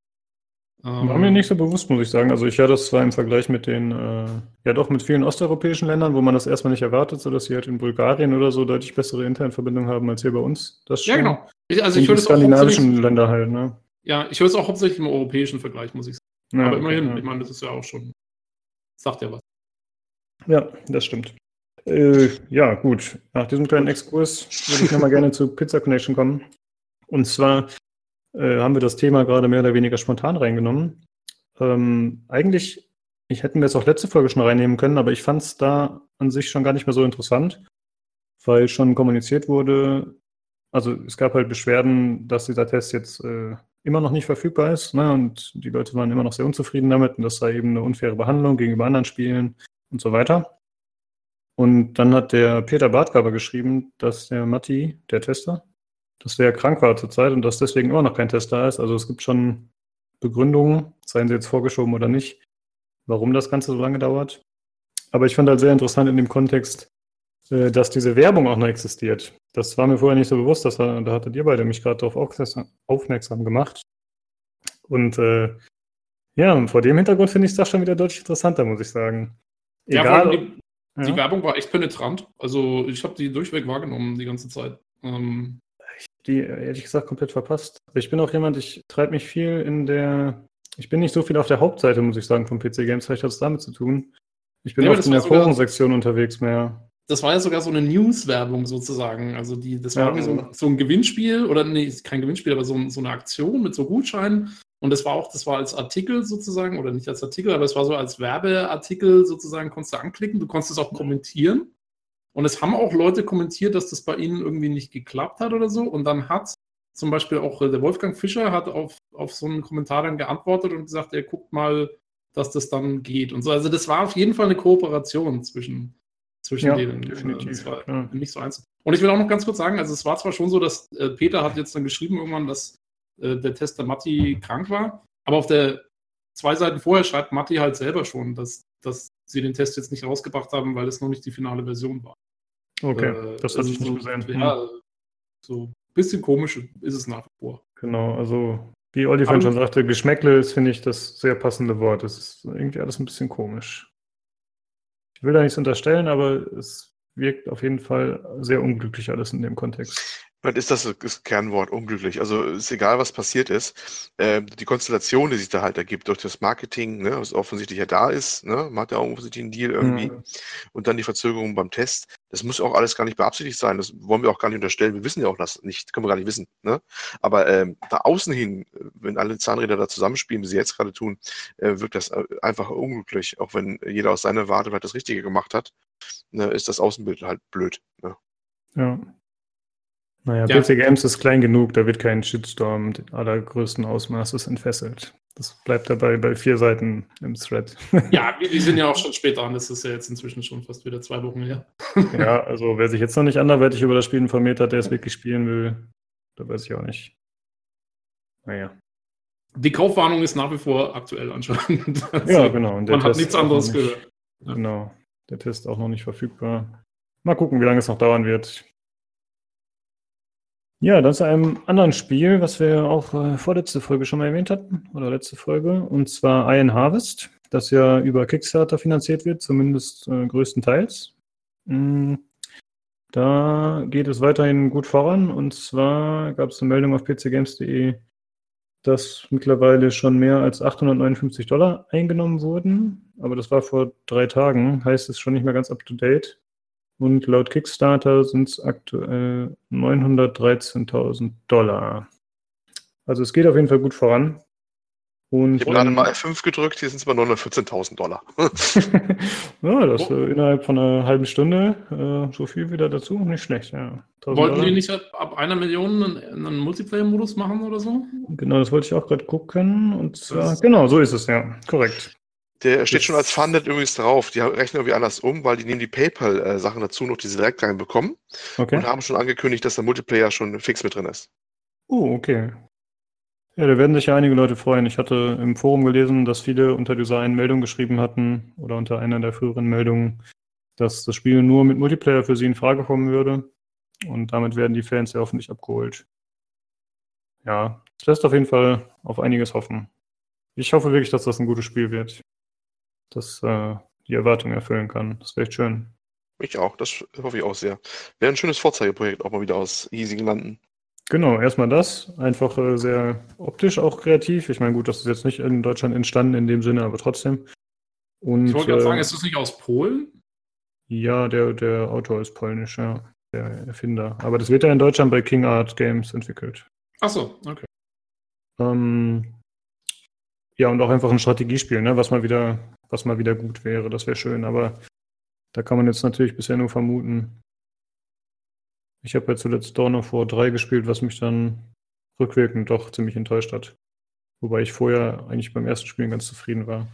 A: War mir nicht so bewusst, muss ich sagen. Also ich höre das zwar im Vergleich mit den, äh, ja doch mit vielen osteuropäischen Ländern, wo man das erstmal nicht erwartet, so dass sie halt in Bulgarien oder so deutlich bessere Internetverbindungen haben als hier bei uns. Das
C: ja, genau.
A: Ich, also ich höre das skandinavischen Länder halt, ne?
C: Ja, ich höre es auch hauptsächlich im europäischen Vergleich, muss ich sagen. Ja, Aber immerhin, ja. ich meine, das ist ja auch schon, sagt ja was.
A: Ja, das stimmt. Äh, ja, gut. Nach diesem kleinen Exkurs würde ich nochmal gerne zu Pizza Connection kommen. Und zwar äh, haben wir das Thema gerade mehr oder weniger spontan reingenommen. Ähm, eigentlich, ich hätten wir es auch letzte Folge schon reinnehmen können, aber ich fand es da an sich schon gar nicht mehr so interessant, weil schon kommuniziert wurde, also es gab halt Beschwerden, dass dieser Test jetzt äh, immer noch nicht verfügbar ist ne, und die Leute waren immer noch sehr unzufrieden damit und das sei eben eine unfaire Behandlung gegenüber anderen Spielen und so weiter. Und dann hat der Peter Bartgaber geschrieben, dass der Matti, der Tester, dass der krank war zurzeit und dass deswegen immer noch kein Test da ist. Also es gibt schon Begründungen, seien sie jetzt vorgeschoben oder nicht, warum das Ganze so lange dauert. Aber ich fand halt sehr interessant in dem Kontext, äh, dass diese Werbung auch noch existiert. Das war mir vorher nicht so bewusst, dass, da hattet ihr beide mich gerade darauf aufmerksam gemacht. Und äh, ja, vor dem Hintergrund finde ich es doch schon wieder deutlich interessanter, muss ich sagen.
C: Egal, ja, die, ja. die, Werbung war echt penetrant. Also ich habe die durchweg wahrgenommen die ganze Zeit. Ähm,
A: die ehrlich gesagt komplett verpasst. Aber ich bin auch jemand, ich treibe mich viel in der. Ich bin nicht so viel auf der Hauptseite, muss ich sagen, vom PC Games. Vielleicht hat es damit zu tun. Ich bin ja, oft in der Forensektion unterwegs mehr.
C: das war ja sogar so eine News-Werbung sozusagen. Also die, das war ja, so, so, ein Gewinnspiel oder nee, kein Gewinnspiel, aber so, so eine Aktion mit so Gutscheinen. Und das war auch, das war als Artikel sozusagen, oder nicht als Artikel, aber es war so als Werbeartikel sozusagen, konntest du anklicken, du konntest es auch kommentieren. Und es haben auch Leute kommentiert, dass das bei ihnen irgendwie nicht geklappt hat oder so. Und dann hat zum Beispiel auch äh, der Wolfgang Fischer hat auf, auf so einen Kommentar dann geantwortet und gesagt, er guckt mal, dass das dann geht und so. Also das war auf jeden Fall eine Kooperation zwischen, zwischen ja, denen. Definitiv. Ja. nicht so eins. Und ich will auch noch ganz kurz sagen, also es war zwar schon so, dass äh, Peter hat jetzt dann geschrieben irgendwann, dass äh, der Tester Matti krank war, aber auf der zwei Seiten vorher schreibt Matti halt selber schon, dass, dass sie den Test jetzt nicht rausgebracht haben, weil es noch nicht die finale Version war.
A: Okay, äh, das hatte ich nicht so, gesehen.
C: Ja, so ein bisschen komisch ist es nach wie vor.
A: Genau, also wie Olli vorhin schon sagte, Geschmäckle ist, finde ich, das sehr passende Wort. Es ist irgendwie alles ein bisschen komisch. Ich will da nichts unterstellen, aber es wirkt auf jeden Fall sehr unglücklich alles in dem Kontext.
B: Was ist das, das Kernwort unglücklich? Also ist egal, was passiert ist. Äh, die Konstellation, die sich da halt ergibt durch das Marketing, ne, was offensichtlich ja da ist, ne, man hat ja offensichtlich einen Deal irgendwie. Mhm. Und dann die Verzögerung beim Test. Das muss auch alles gar nicht beabsichtigt sein. Das wollen wir auch gar nicht unterstellen. Wir wissen ja auch das nicht, können wir gar nicht wissen. Ne? Aber ähm, da außen hin, wenn alle Zahnräder da zusammenspielen, wie sie jetzt gerade tun, äh, wirkt das äh, einfach unglücklich. Auch wenn jeder aus seiner Warte das Richtige gemacht hat, ne, ist das Außenbild halt blöd. Ne?
A: Ja. Naja, ja. PC Games ist klein genug, da wird kein Shitstorm allergrößten Ausmaßes entfesselt. Das bleibt dabei bei vier Seiten im Thread.
C: Ja, die sind ja auch schon spät dran. Das ist ja jetzt inzwischen schon fast wieder zwei Wochen her.
A: Ja, also wer sich jetzt noch nicht anderweitig über das Spiel informiert hat, der es wirklich spielen will, da weiß ich auch nicht. Naja.
C: Die Kaufwarnung ist nach wie vor aktuell anscheinend.
A: Also ja, genau.
C: man Test hat nichts anderes
A: nicht,
C: gehört.
A: Genau. Der Test auch noch nicht verfügbar. Mal gucken, wie lange es noch dauern wird. Ja, dann zu einem anderen Spiel, was wir auch äh, vorletzte Folge schon mal erwähnt hatten, oder letzte Folge, und zwar Iron Harvest, das ja über Kickstarter finanziert wird, zumindest äh, größtenteils. Mm, da geht es weiterhin gut voran, und zwar gab es eine Meldung auf pcgames.de, dass mittlerweile schon mehr als 859 Dollar eingenommen wurden, aber das war vor drei Tagen, heißt es schon nicht mehr ganz up to date. Und laut Kickstarter sind es aktuell 913.000 Dollar. Also es geht auf jeden Fall gut voran.
B: Und ich habe gerade mal F5 gedrückt, hier sind es mal 914.000 Dollar.
A: ja, das oh. äh, innerhalb von einer halben Stunde äh, so viel wieder dazu, nicht schlecht, ja.
C: Wollten Dollar. die nicht ab einer Million einen, einen Multiplayer-Modus machen oder so?
A: Genau, das wollte ich auch gerade gucken. Und zwar, genau, so ist es, ja, korrekt.
B: Der steht schon als Funded übrigens drauf. Die rechnen irgendwie anders um, weil die nehmen die PayPal-Sachen dazu noch, die sie direkt reinbekommen. Okay. Und haben schon angekündigt, dass der Multiplayer schon fix mit drin ist.
A: Oh, okay. Ja, da werden sich ja einige Leute freuen. Ich hatte im Forum gelesen, dass viele unter dieser einen Meldung geschrieben hatten oder unter einer der früheren Meldungen, dass das Spiel nur mit Multiplayer für sie in Frage kommen würde. Und damit werden die Fans ja hoffentlich abgeholt. Ja, es lässt auf jeden Fall auf einiges hoffen. Ich hoffe wirklich, dass das ein gutes Spiel wird das äh, die Erwartungen erfüllen kann. Das wäre echt schön.
B: Ich auch, das hoffe ich auch sehr. Wäre ein schönes Vorzeigeprojekt, auch mal wieder aus hiesigen Landen.
A: Genau, erstmal das. Einfach äh, sehr optisch auch kreativ. Ich meine, gut, das ist jetzt nicht in Deutschland entstanden in dem Sinne, aber trotzdem.
C: Und, ich wollte gerade äh, sagen, ist das nicht aus Polen?
A: Ja, der, der Autor ist polnisch, ja. Der Erfinder. Aber das wird ja in Deutschland bei King Art Games entwickelt.
C: Ach so, okay.
A: Ähm, ja, und auch einfach ein Strategiespiel, ne, was mal wieder was mal wieder gut wäre. Das wäre schön, aber da kann man jetzt natürlich bisher nur vermuten. Ich habe ja zuletzt Dawn of War 3 gespielt, was mich dann rückwirkend doch ziemlich enttäuscht hat. Wobei ich vorher eigentlich beim ersten Spielen ganz zufrieden war.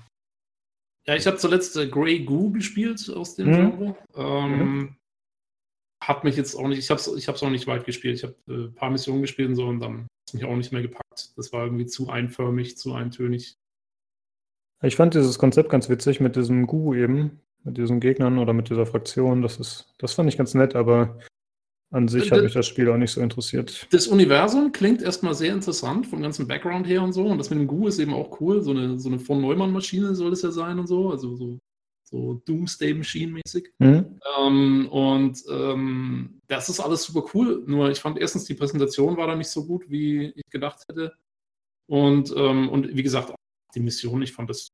C: Ja, ich habe zuletzt äh, Grey Goo gespielt aus dem mhm. Genre. Ähm, mhm. Hat mich jetzt auch nicht, ich habe es ich auch nicht weit gespielt. Ich habe äh, ein paar Missionen gespielt und so und dann hat es mich auch nicht mehr gepackt. Das war irgendwie zu einförmig, zu eintönig.
A: Ich fand dieses Konzept ganz witzig mit diesem Gu eben, mit diesen Gegnern oder mit dieser Fraktion. Das ist, das fand ich ganz nett, aber an sich hat mich das Spiel auch nicht so interessiert.
C: Das Universum klingt erstmal sehr interessant, vom ganzen Background her und so. Und das mit dem Gu ist eben auch cool. So eine, so eine von Neumann-Maschine soll es ja sein und so. Also so, so Doomsday Machine-mäßig. Mhm. Ähm, und ähm, das ist alles super cool. Nur ich fand erstens, die Präsentation war da nicht so gut, wie ich gedacht hätte. Und, ähm, und wie gesagt, die Mission, ich fand das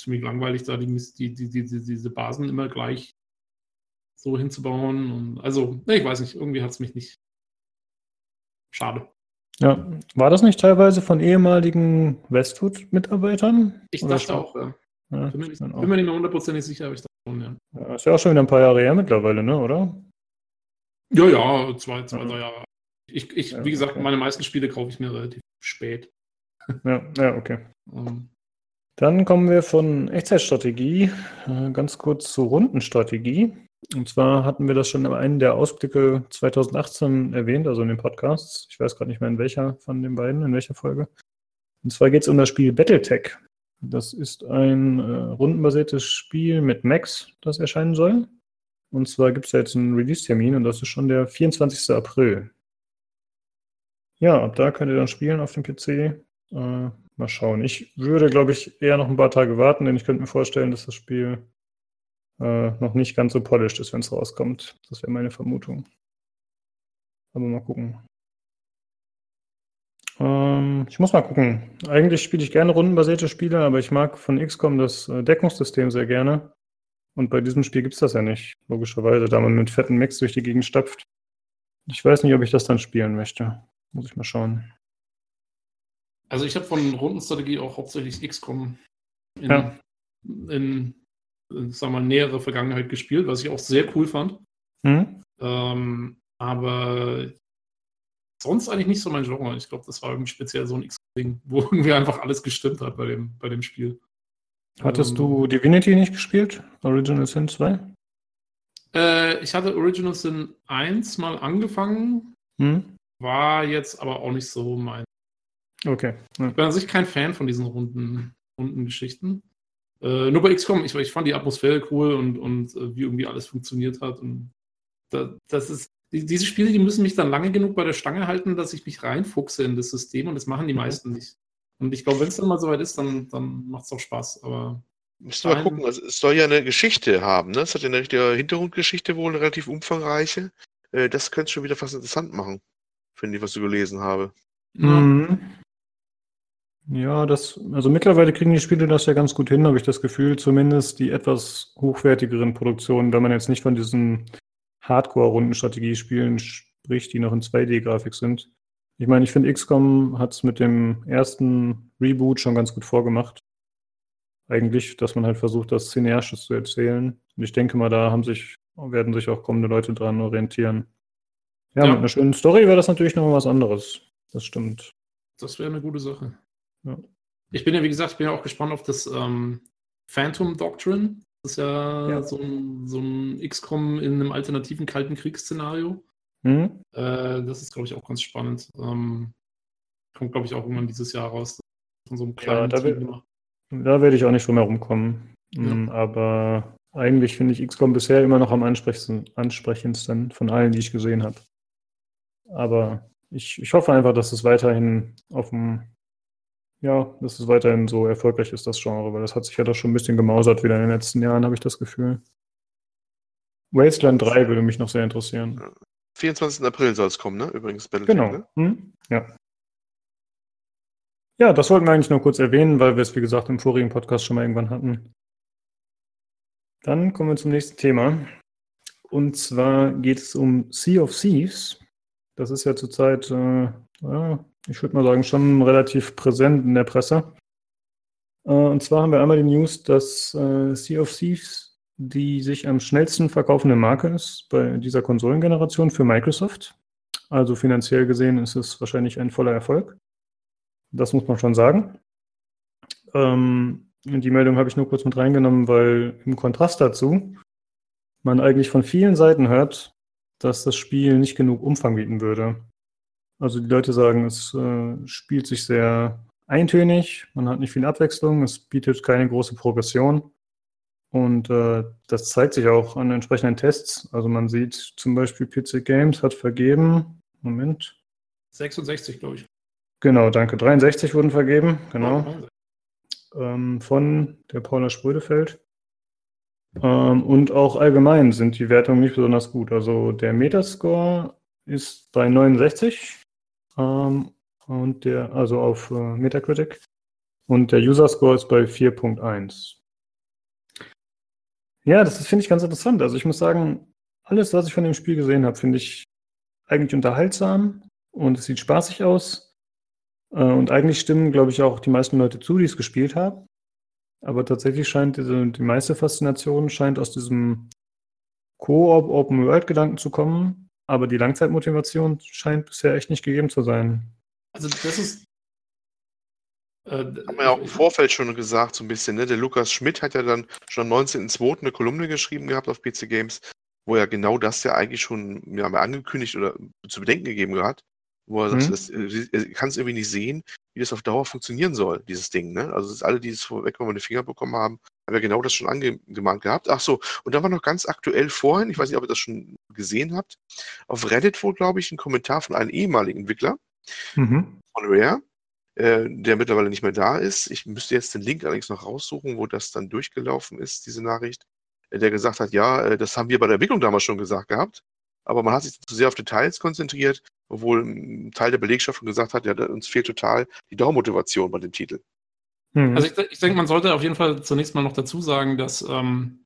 C: ziemlich langweilig, da die, die, die, die, diese Basen immer gleich so hinzubauen. Und also, ich weiß nicht, irgendwie hat es mich nicht. Schade.
A: Ja, war das nicht teilweise von ehemaligen Westwood-Mitarbeitern?
C: Ich dachte
A: schon?
C: auch, ja.
A: Ja,
C: Bin mir, nicht,
A: auch.
C: bin mir nicht mehr hundertprozentig sicher, aber ich dachte schon, ja.
A: Ja, ist ja auch schon wieder ein paar Jahre her mittlerweile, ne, oder?
C: Ja, ja, zwei, zwei, drei Jahre. Ich, ich
A: Ja,
C: wie gesagt,
A: okay.
C: meine meisten Spiele kaufe ich mir relativ spät.
A: Ja, ja, okay.
C: Ähm,
A: Dann kommen wir von Echtzeitstrategie äh, ganz kurz zur Rundenstrategie. Und zwar hatten wir das schon in einem der Ausblicke 2018 erwähnt, also in den Podcasts. Ich weiß gerade nicht mehr in welcher von den beiden, in welcher Folge. Und zwar geht es um das Spiel Battletech. Das ist ein äh, rundenbasiertes Spiel mit Max, das erscheinen soll. Und zwar gibt es jetzt einen Release-Termin und das ist schon der 24. April. Ja, ab da könnt ihr dann spielen auf dem PC. Äh, mal schauen. Ich würde, glaube ich, eher noch ein paar Tage warten, denn ich könnte mir vorstellen, dass das Spiel äh, noch nicht ganz so polished ist, wenn es rauskommt. Das wäre meine Vermutung. Aber mal gucken. Ähm, ich muss mal gucken. Eigentlich spiele ich gerne rundenbasierte Spiele, aber ich mag von XCOM das äh, Deckungssystem sehr gerne. Und bei diesem Spiel gibt es das ja nicht, logischerweise, da man mit fetten Mix durch die Gegend stapft. Ich weiß nicht, ob ich das dann spielen möchte. Muss ich mal schauen.
C: Also ich habe von Rundenstrategie auch hauptsächlich XCOM in,
A: Ja.
C: in, in sag mal, nähere Vergangenheit gespielt, was ich auch sehr cool fand.
A: Hm?
C: Ähm, aber sonst eigentlich nicht so mein Genre. Ich glaube, das war irgendwie speziell so ein X-Ding, wo irgendwie einfach alles gestimmt hat bei dem, bei dem Spiel.
A: Hattest
C: Ähm,
A: du Divinity nicht gespielt? Original Sin 2?
C: Äh, ich hatte Original Sin 1 mal angefangen,
A: Hm?
C: war jetzt aber auch nicht so mein.
A: Okay. Ja.
C: Ich bin an sich kein Fan von diesen runden, runden Geschichten. Äh, nur bei XCOM, ich, ich fand die Atmosphäre cool und, und äh, wie irgendwie alles funktioniert hat. Und da, das ist, die, diese Spiele, die müssen mich dann lange genug bei der Stange halten, dass ich mich reinfuchse in das System und das machen die
A: Mhm.
C: meisten nicht. Und ich glaube, wenn es dann mal soweit ist, dann, dann macht es auch Spaß. Aber
B: Müssen wir mal gucken, also es soll ja eine Geschichte haben, ne? Es hat ja eine richtige Hintergrundgeschichte wohl, eine relativ umfangreiche. Äh, das könnte schon wieder fast interessant machen, finde ich, was du gelesen habe.
A: Mhm. Ja, das, also mittlerweile kriegen die Spiele das ja ganz gut hin, habe ich das Gefühl, zumindest die etwas hochwertigeren Produktionen, wenn man jetzt nicht von diesen Hardcore-Rundenstrategiespielen spricht, die noch in 2D-Grafik sind. Ich meine, ich finde, XCOM hat es mit dem ersten Reboot schon ganz gut vorgemacht. Eigentlich, dass man halt versucht, das Cineastisches zu erzählen. Und ich denke mal, da haben sich, werden sich auch kommende Leute dran orientieren. Ja,
C: Ja.
A: mit einer schönen Story wäre das natürlich noch mal was anderes. Das stimmt.
C: das wäre eine gute Sache.
A: Ja.
C: Ich bin ja, wie gesagt, ich bin ja auch gespannt auf das ähm, Phantom Doctrine. Das ist ja,
A: Ja.
C: So, ein, so ein XCOM in einem alternativen Kalten Kriegsszenario.
A: Hm?
C: Äh, das ist, glaube ich, auch ganz spannend. Ähm, kommt, glaube ich, auch irgendwann dieses Jahr raus. Von so einem kleinen
A: da
C: Team
A: will-. Da werde ich auch nicht drum herum kommen.
C: Ja.
A: Mm, Aber eigentlich finde ich XCOM bisher immer noch am ansprechendsten, ansprechendsten von allen, die ich gesehen habe. Aber ich, ich hoffe einfach, dass es weiterhin auf dem, ja, dass es weiterhin so erfolgreich ist, das Genre, weil das hat sich ja doch schon ein bisschen gemausert wieder in den letzten Jahren, habe ich das Gefühl. Wasteland 3 würde mich noch sehr interessieren.
B: 24. April soll es kommen, ne? Übrigens, Battletech,
A: Genau.
B: ne?
A: Hm? Ja. Ja, das wollten wir eigentlich nur kurz erwähnen, weil wir es, wie gesagt, im vorigen Podcast schon mal irgendwann hatten. Dann kommen wir zum nächsten Thema. Und zwar geht es um Sea of Thieves. Das ist ja zurzeit, äh, ja, ich würde mal sagen, schon relativ präsent in der Presse. Äh, und zwar haben wir einmal die News, dass äh, Sea of Thieves die sich am schnellsten verkaufende Marke ist bei dieser Konsolengeneration für Microsoft. Also finanziell gesehen ist es wahrscheinlich ein voller Erfolg. Das muss man schon sagen. Ähm, die Meldung habe ich nur kurz mit reingenommen, weil im Kontrast dazu man eigentlich von vielen Seiten hört, dass das Spiel nicht genug Umfang bieten würde. Also die Leute sagen, es äh, spielt sich sehr eintönig, man hat nicht viel Abwechslung, es bietet keine große Progression. Und äh, das zeigt sich auch an entsprechenden Tests. Also man sieht zum Beispiel PC Games hat vergeben, Moment,
C: 66, glaube ich.
A: Genau, danke. 63 wurden vergeben, genau,
C: Oh,
A: ähm, von der Paula Sprödefeld. Ähm, und auch allgemein sind die Wertungen nicht besonders gut. Also der Metascore ist bei 69 ähm, und der, also auf äh, Metacritic. Und der User Score ist bei 4.1. Ja, das finde ich ganz interessant. Also ich muss sagen, alles, was ich von dem Spiel gesehen habe, finde ich eigentlich unterhaltsam und es sieht spaßig aus. Äh, und eigentlich stimmen, glaube ich, auch die meisten Leute zu, die es gespielt haben. Aber tatsächlich scheint diese, die meiste Faszination scheint aus diesem Co-op Open World Gedanken zu kommen, aber die Langzeitmotivation scheint bisher echt nicht gegeben zu sein.
C: Also das ist
B: äh, Haben wir ja auch im Vorfeld schon gesagt, so ein bisschen, ne? Der Lukas Schmidt hat ja dann schon am 19.02. eine Kolumne geschrieben gehabt auf PC Games, wo er genau das ja eigentlich schon ja, angekündigt oder zu bedenken gegeben hat, wo er mhm. sagt, das, äh, er kann es irgendwie nicht sehen, wie das auf Dauer funktionieren soll, dieses Ding. Ne? Also das alle, die es vorweg mal die Finger bekommen haben, haben ja genau das schon angemahnt gehabt. Ach so, und da war noch ganz aktuell vorhin, ich weiß nicht, ob ihr das schon gesehen habt, auf Reddit wohl, glaube ich, ein Kommentar von einem ehemaligen Entwickler mhm. von Rare, äh, der mittlerweile nicht mehr da ist. Ich müsste jetzt den Link allerdings noch raussuchen, wo das dann durchgelaufen ist, diese Nachricht, äh, der gesagt hat, ja, äh, das haben wir bei der Entwicklung damals schon gesagt gehabt, aber man hat sich zu sehr auf Details konzentriert, obwohl ein Teil der Belegschaft schon gesagt hat, ja, uns fehlt total die Dauermotivation bei dem Titel.
C: Mhm. Also ich, ich denke, man sollte auf jeden Fall zunächst mal noch dazu sagen, dass ähm,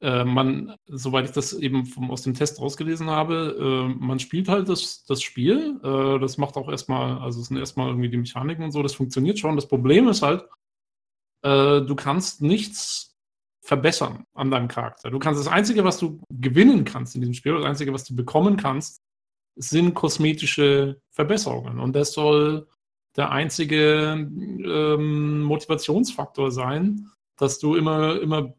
C: äh, man, soweit ich das eben vom, aus dem Test rausgelesen habe, äh, man spielt halt das, das Spiel. Äh, das macht auch erstmal, also es sind erstmal irgendwie die Mechaniken und so, das funktioniert schon. Das Problem ist halt, äh, du kannst nichts verbessern an deinem Charakter. Du kannst das Einzige, was du gewinnen kannst in diesem Spiel, das Einzige, was du bekommen kannst, sind kosmetische Verbesserungen. Und das soll der einzige ähm, Motivationsfaktor sein, dass du immer, immer,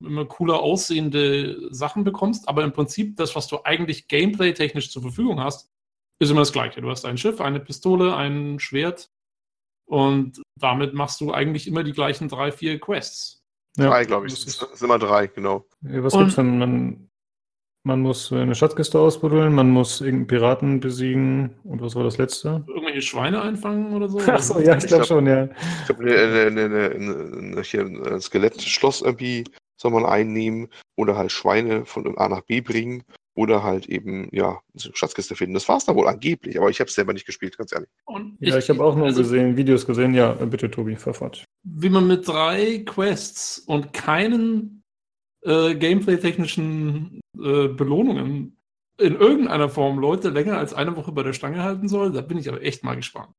C: immer cooler aussehende Sachen bekommst. Aber im Prinzip das, was du eigentlich gameplay-technisch zur Verfügung hast, ist immer das Gleiche. Du hast ein Schiff, eine Pistole, ein Schwert und damit machst du eigentlich immer die gleichen drei, vier Quests.
B: Ja. Drei, glaube ich. Das sind immer drei, genau.
A: was gibt es denn? Man muss eine Schatzkiste ausbuddeln, man muss irgendeinen Piraten besiegen. Und was war das letzte?
C: Irgendwelche Schweine einfangen oder so?
A: Achso, ja, ich glaube schon, ja.
B: Ich habe eine, eine, eine, ein Skelettschloss irgendwie soll man einnehmen oder halt Schweine von A nach B bringen oder halt eben, ja, eine Schatzkiste finden. Das war es dann wohl angeblich, aber ich habe es selber nicht gespielt, ganz ehrlich.
A: Und ja, ich, ich habe auch nur also, gesehen, Videos gesehen. Ja, bitte, Tobi, verfahrt.
C: Wie man mit drei Quests und keinen äh, gameplay-technischen äh, Belohnungen in irgendeiner Form Leute länger als eine Woche bei der Stange halten soll, da bin ich aber echt mal gespannt.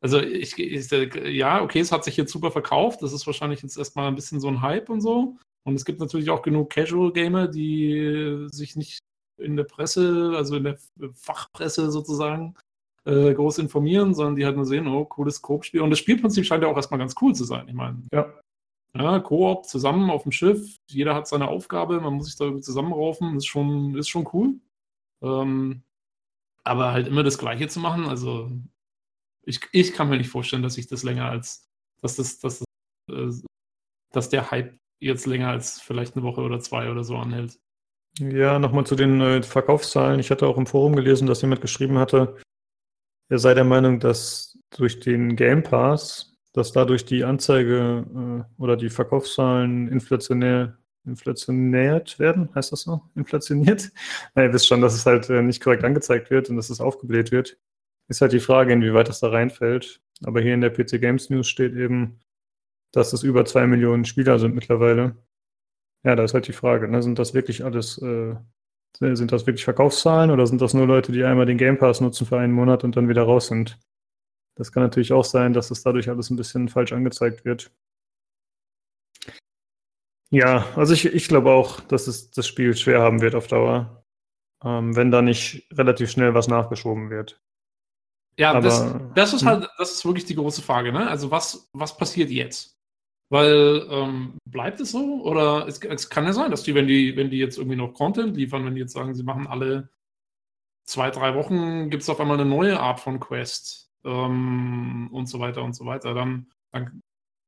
C: Also ich, ich ja, okay, es hat sich jetzt super verkauft. Das ist wahrscheinlich jetzt erstmal ein bisschen so ein Hype und so. Und es gibt natürlich auch genug Casual-Gamer, die sich nicht in der Presse, also in der Fachpresse sozusagen, äh, groß informieren, sondern die halt nur sehen, oh, cooles Coop-Spiel. Und das Spielprinzip scheint ja auch erstmal ganz cool zu sein. Ich meine, ja. Ja, Koop zusammen auf dem Schiff, jeder hat seine Aufgabe, man muss sich da zusammenraufen, ist schon, ist schon cool. Ähm, aber halt immer das Gleiche zu machen, also ich, ich kann mir nicht vorstellen, dass ich das länger als, dass das, dass, das, äh, dass der Hype jetzt länger als vielleicht eine Woche oder zwei oder so anhält.
A: Ja, nochmal zu den äh, Verkaufszahlen. Ich hatte auch im Forum gelesen, dass jemand geschrieben hatte, er sei der Meinung, dass durch den Game Pass dass dadurch die Anzeige äh, oder die Verkaufszahlen inflationär inflationiert werden, heißt das so? Inflationiert? Na, ihr wisst schon, dass es halt äh, nicht korrekt angezeigt wird und dass es aufgebläht wird. Ist halt die Frage, inwieweit das da reinfällt. Aber hier in der PC Games News steht eben, dass es über zwei Millionen Spieler sind mittlerweile. Ja, da ist halt die Frage, ne? sind das wirklich alles, äh, sind das wirklich Verkaufszahlen oder sind das nur Leute, die einmal den Game Pass nutzen für einen Monat und dann wieder raus sind? Das kann natürlich auch sein, dass es dadurch alles ein bisschen falsch angezeigt wird. Ja, also ich, ich glaube auch, dass es das Spiel schwer haben wird auf Dauer, ähm, wenn da nicht relativ schnell was nachgeschoben wird.
C: Ja, Aber, das, das, ist hm. halt, das ist wirklich die große Frage, ne? Also was, was passiert jetzt? Weil ähm, bleibt es so? Oder es, es, kann ja sein, dass die, wenn die, wenn die jetzt irgendwie noch Content liefern, wenn die jetzt sagen, sie machen alle zwei, drei Wochen, gibt es auf einmal eine neue Art von Quest ähm, und so weiter und so weiter, dann, dann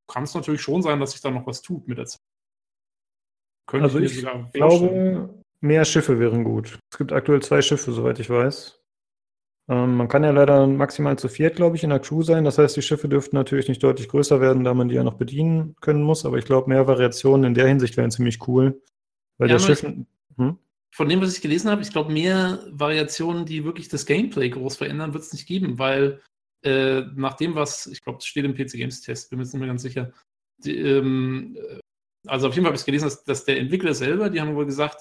C: kann es natürlich schon sein, dass sich da noch was tut mit der Zeit.
A: Könnte also ich, ich glaube, mehr Schiffe wären gut. Es gibt aktuell zwei Schiffe, soweit ich weiß. Ähm, man kann ja leider maximal zu viert, glaube ich, in der Crew sein. Das heißt, die Schiffe dürften natürlich nicht deutlich größer werden, da man die ja noch bedienen können muss. Aber ich glaube, mehr Variationen in der Hinsicht wären ziemlich cool. Weil ja, der Schiff.
C: Hm? Von dem, was ich gelesen habe, ich glaube, mehr Variationen, die wirklich das Gameplay groß verändern, wird es nicht geben, weil äh, nach dem, was, ich glaube, das steht im PC Games Test, bin mir jetzt nicht mehr ganz sicher. Die, ähm, äh, also auf jeden Fall habe ich gelesen, dass, dass, der Entwickler selber, die haben wohl gesagt,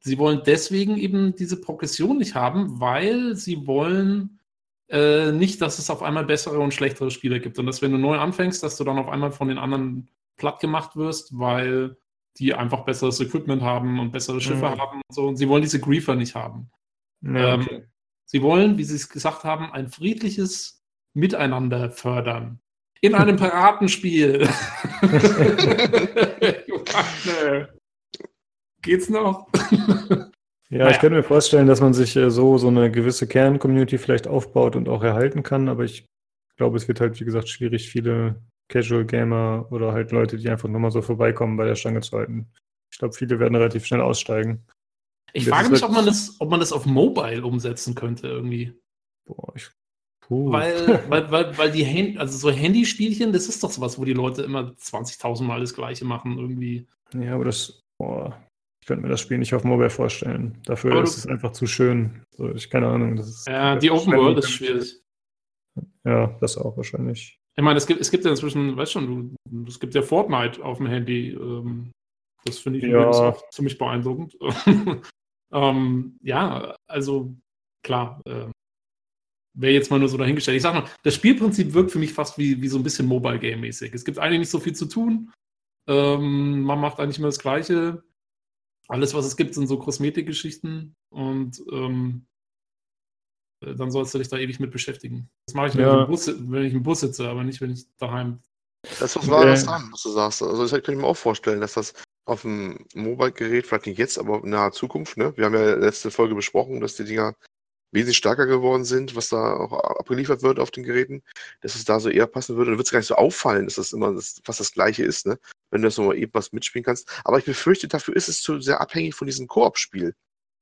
C: sie wollen deswegen eben diese Progression nicht haben, weil sie wollen äh, nicht, dass es auf einmal bessere und schlechtere Spiele gibt. Und dass, wenn du neu anfängst, dass du dann auf einmal von den anderen platt gemacht wirst, weil die einfach besseres Equipment haben und bessere Schiffe mhm. haben und so. Und sie wollen diese Griefer nicht haben. Ja, ähm, okay. ähm, sie wollen, wie sie es gesagt haben, ein friedliches Miteinander fördern. In einem Piratenspiel. Geht's noch?
A: Ja, naja. ich könnte mir vorstellen, dass man sich äh, so, so eine gewisse Kern-Community vielleicht aufbaut und auch erhalten kann, aber ich glaube, es wird halt, wie gesagt, schwierig, viele Casual Gamer oder halt Leute, die einfach nur mal so vorbeikommen, bei der Stange zu halten. Ich glaube, viele werden relativ schnell aussteigen.
C: Ich frage mich, ob man, das, ob man das auf Mobile umsetzen könnte irgendwie. Boah, ich Puh. Weil, weil, weil, weil die Hand, also so Handyspielchen, das ist doch sowas, wo die Leute immer 20.000 Mal das Gleiche machen irgendwie.
A: Ja, aber das, boah, ich könnte mir das Spiel nicht auf Mobile vorstellen. Dafür aber ist es einfach zu schön. So, ich keine Ahnung. Das ist,
C: ja, die Open World ist schwierig.
A: Ja, das auch wahrscheinlich.
C: Ich meine, es gibt, es gibt ja inzwischen, weißt schon, du, es gibt ja Fortnite auf dem Handy. Ähm, das finde ich ja. auch ziemlich beeindruckend. ähm, ja, also klar, äh, wäre jetzt mal nur so dahingestellt. Ich sag mal, das Spielprinzip wirkt für mich fast wie, wie so ein bisschen Mobile Game mäßig. Es gibt eigentlich nicht so viel zu tun. Ähm, man macht eigentlich immer das Gleiche. Alles, was es gibt, sind so Kosmetikgeschichten und ähm, äh, dann sollst du dich da ewig mit beschäftigen. Das mache ich, wenn, ja. ich Bus, wenn, ich im Bus sitze, aber nicht, wenn ich daheim.
B: Das ist was Wahres dran, was du sagst. Also, das könnte ich mir auch vorstellen, dass das auf dem Mobile-Gerät, vielleicht nicht jetzt, aber in naher Zukunft, ne? Wir haben ja letzte Folge besprochen, dass die Dinger wesentlich stärker geworden sind, was da auch abgeliefert wird auf den Geräten, dass es da so eher passen würde. Dann wird es gar nicht so auffallen, dass das immer das, fast das Gleiche ist, ne? wenn du das nochmal eben was mitspielen kannst. Aber ich befürchte, dafür ist es zu sehr abhängig von diesem Koop-Spiel.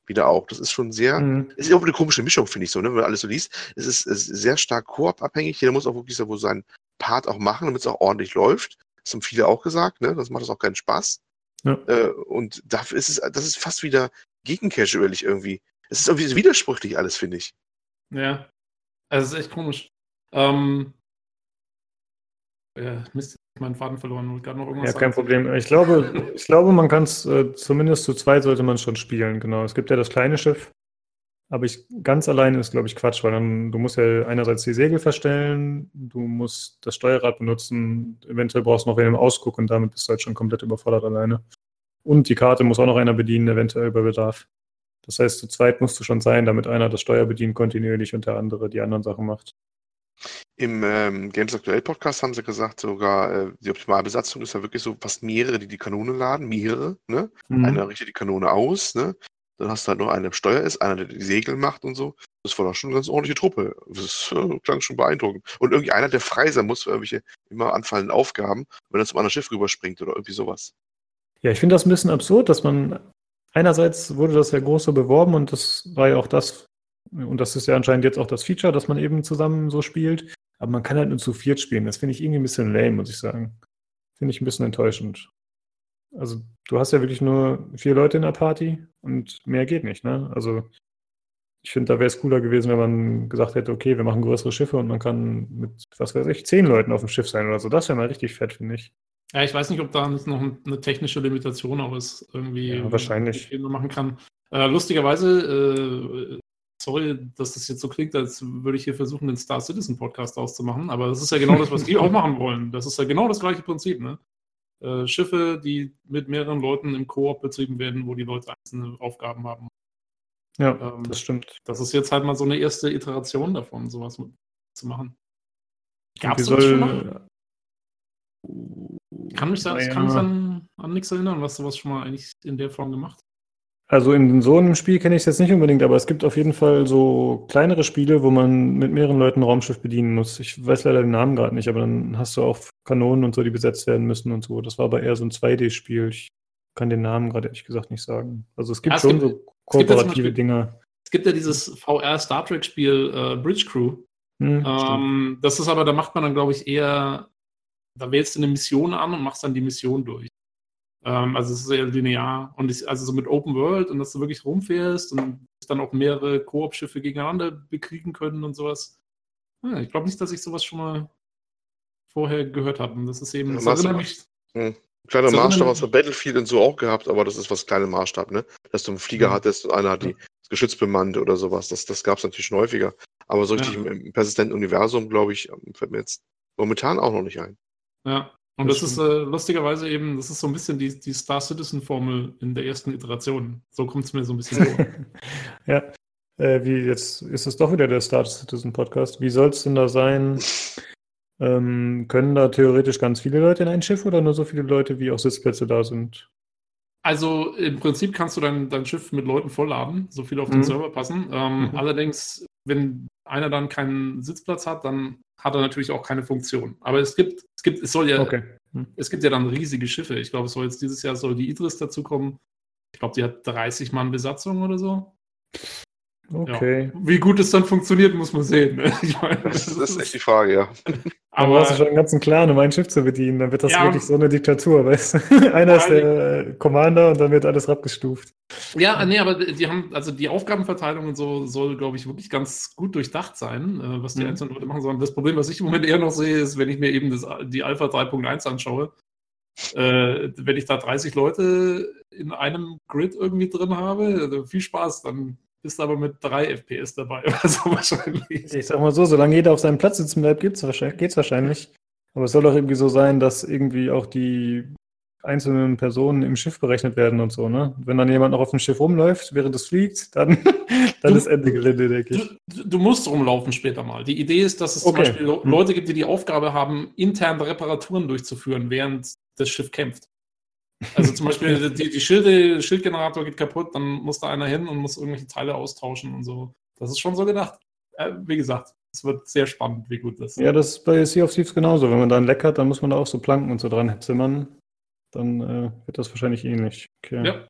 B: Wieder auch. Das ist schon sehr, mhm. ist auch eine komische Mischung, finde ich so, ne? wenn man alles so liest. Es ist, ist sehr stark Koop-abhängig. Jeder muss auch wirklich so seinen Part auch machen, damit es auch ordentlich läuft. Das haben viele auch gesagt, ne? Das macht das auch keinen Spaß. Ja. Äh, und dafür ist es, das ist fast wieder gegen Casual irgendwie. Es ist irgendwie widersprüchlich alles, finde ich.
C: Ja. Also es ist echt komisch. Ähm, ja, Mist, meinen Faden verloren und gerade noch
A: irgendwas. Ja, kein Problem. Ich glaube, ich glaube, man kann es äh, zumindest zu zweit sollte man schon spielen, genau. Es gibt ja das kleine Schiff, aber ich ganz alleine ist, glaube ich, Quatsch, weil dann du musst ja einerseits die Segel verstellen, du musst das Steuerrad benutzen, eventuell brauchst du noch im Ausguck und damit bist du halt schon komplett überfordert alleine. Und die Karte muss auch noch einer bedienen, eventuell bei Bedarf. Das heißt, zu zweit musst du schon sein, damit einer das Steuer bedient kontinuierlich und der andere die anderen Sachen macht.
B: Im ähm, Games Aktuell Podcast haben sie gesagt, sogar äh, die Optimalbesatzung ist ja wirklich so fast mehrere, die die Kanone laden, mehrere. Ne? Mhm. Einer richtet die Kanone aus, ne? Dann hast du halt noch einen, der Steuer ist, einer, der die Segel macht und so. Das war doch schon eine ganz ordentliche Truppe. Das äh, klang schon beeindruckend. Und irgendwie einer, der frei sein muss für irgendwelche immer anfallenden Aufgaben, wenn er zum anderen Schiff rüberspringt oder irgendwie sowas.
A: Ja, ich finde das ein bisschen absurd, dass man einerseits wurde das ja groß so beworben und das war ja auch das, und das ist ja anscheinend jetzt auch das Feature, dass man eben zusammen so spielt. Aber man kann halt nur zu viert spielen. Das finde ich irgendwie ein bisschen lame, muss ich sagen. Finde ich ein bisschen enttäuschend. Also, du hast ja wirklich nur vier Leute in der Party und mehr geht nicht, ne? Also, ich finde, da wäre es cooler gewesen, wenn man gesagt hätte, okay, wir machen größere Schiffe und man kann mit, was weiß ich, zehn Leuten auf dem Schiff sein oder so. Das wäre mal richtig fett, finde ich.
C: Ja, ich weiß nicht, ob da noch eine technische Limitation auch ist, irgendwie
A: ja, wahrscheinlich.
C: man machen kann. Äh, lustigerweise, äh, sorry, dass das jetzt so klingt, als würde ich hier versuchen, den Star Citizen Podcast auszumachen, aber das ist ja genau das, was die auch machen wollen. Das ist ja genau das gleiche Prinzip, ne? Äh, Schiffe, die mit mehreren Leuten im Koop betrieben werden, wo die Leute einzelne Aufgaben haben.
A: Ja, ähm, das stimmt.
C: Das ist jetzt halt mal so eine erste Iteration davon, sowas zu machen.
A: Gab es soll, schon mal?
C: Kann mich, das, ja. kann mich an, an nichts erinnern, was sowas schon mal eigentlich in der Form gemacht
A: also in so einem Spiel kenne ich es jetzt nicht unbedingt, aber es gibt auf jeden Fall so kleinere Spiele, wo man mit mehreren Leuten ein Raumschiff bedienen muss. Ich weiß leider den Namen gerade nicht, aber dann hast du auch Kanonen und so, die besetzt werden müssen und so. Das war aber eher so ein 2D-Spiel. Ich kann den Namen gerade ehrlich gesagt nicht sagen. Also es gibt ja, es schon gibt, so kooperative Dinge.
C: Es gibt ja dieses VR Star Trek Spiel äh, Bridge Crew. Hm, ähm, das ist aber, da macht man dann, glaube ich, eher da wählst du eine Mission an und machst dann die Mission durch. Ähm, also es ist sehr linear und ich, also so mit Open World und dass du wirklich rumfährst und dann auch mehrere Koop-Schiffe gegeneinander bekriegen können und sowas. Ja, ich glaube nicht, dass ich sowas schon mal vorher gehört habe. Und das ist eben, das erinnert mich, hm.
B: Kleiner Maßstab hast du Battlefield und so auch gehabt, aber das ist was kleiner Maßstab, ne? Dass du einen Flieger mhm. hattest und einer hat die das Geschütz bemannt oder sowas. Das, das gab es natürlich schon häufiger. Aber so richtig ja. im, im persistenten Universum, glaube ich, fällt mir jetzt momentan auch noch nicht ein.
C: Ja, und das, das ist äh, lustigerweise eben, das ist so ein bisschen die, die Star Citizen-Formel in der ersten Iteration. So kommt es mir so ein bisschen vor.
A: ja. Äh, wie jetzt ist es doch wieder der Star Citizen Podcast. Wie soll es denn da sein? Ähm, können da theoretisch ganz viele Leute in ein Schiff oder nur so viele Leute, wie auch Sitzplätze da sind?
C: Also im Prinzip kannst du dein, dein Schiff mit Leuten vollladen, so viele auf den mhm. Server passen. Ähm, mhm. Allerdings, wenn einer dann keinen Sitzplatz hat, dann hat er natürlich auch keine Funktion. Aber es gibt, es gibt, es soll ja, okay. hm. es gibt ja dann riesige Schiffe. Ich glaube, es soll jetzt dieses Jahr soll die Idris dazukommen. Ich glaube, die hat 30 Mann Besatzung oder so.
A: Okay.
C: Ja. Wie gut es dann funktioniert, muss man sehen. Ne?
B: Ich meine, das, das, ist echt die Frage, ja.
A: Aber du hast schon einen ganzen Clan, um ein Schiff zu bedienen. Dann wird das ja, wirklich so eine Diktatur, weißt du? Einer ist der Commander und dann wird alles abgestuft.
C: Ja, nee, aber die haben, also die Aufgabenverteilung und so soll, glaube ich, wirklich ganz gut durchdacht sein, äh, was die mhm. einzelnen Leute machen sollen. Das Problem, was ich im Moment eher noch sehe, ist, wenn ich mir eben das, die Alpha 3.1 anschaue, äh, wenn ich da 30 Leute in einem Grid irgendwie drin habe, also viel Spaß, dann bist aber mit 3 FPS dabei oder so
A: wahrscheinlich. Ich sag mal so, solange jeder auf seinem Platz sitzen bleibt, geht's wahrscheinlich, geht's wahrscheinlich. Aber es soll doch irgendwie so sein, dass irgendwie auch die einzelnen Personen im Schiff berechnet werden und so, ne? Wenn dann jemand noch auf dem Schiff rumläuft, während es fliegt, dann, dann du, ist Ende Gelände, denke ich.
C: Du, du, musst rumlaufen später mal. Die Idee ist, dass es okay. zum Beispiel hm. Leute gibt, die die Aufgabe haben, interne Reparaturen durchzuführen, während das Schiff kämpft. Also zum Beispiel die, die Schilde, Schildgenerator geht kaputt, dann muss da einer hin und muss irgendwelche Teile austauschen und so. Das ist schon so gedacht. Äh, wie gesagt, es wird sehr spannend, wie gut das ist.
A: Ja, das ist bei Sea of Thieves genauso. Wenn man da ein Leck hat, dann muss man da auch so Planken und so dran zimmern. Dann äh, wird das wahrscheinlich ähnlich.
B: Okay. Ja.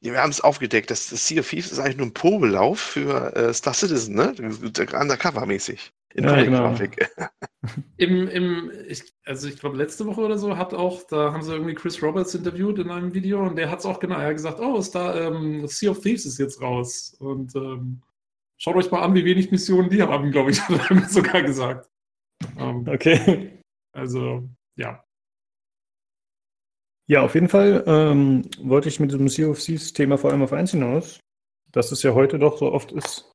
B: Ja, wir haben es aufgedeckt. Das, das Sea of Thieves ist eigentlich nur ein Probelauf für äh, Star Citizen, ne? Undercover-mäßig.
A: In ja, genau.
C: Im, im, ich, also ich glaube, letzte Woche oder so hat auch, da haben sie irgendwie Chris Roberts interviewt in einem Video und der hat es auch genau, er hat gesagt, oh, ist da, ähm, Sea of Thieves ist jetzt raus. Und ähm, schaut euch mal an, wie wenig Missionen die haben, glaube ich, hat er mir sogar gesagt.
A: Ähm, okay.
C: Also, ja.
A: Ja, auf jeden Fall ähm, wollte ich mit diesem Sea of Thieves Thema vor allem auf eins hinaus, dass es ja heute doch so oft ist,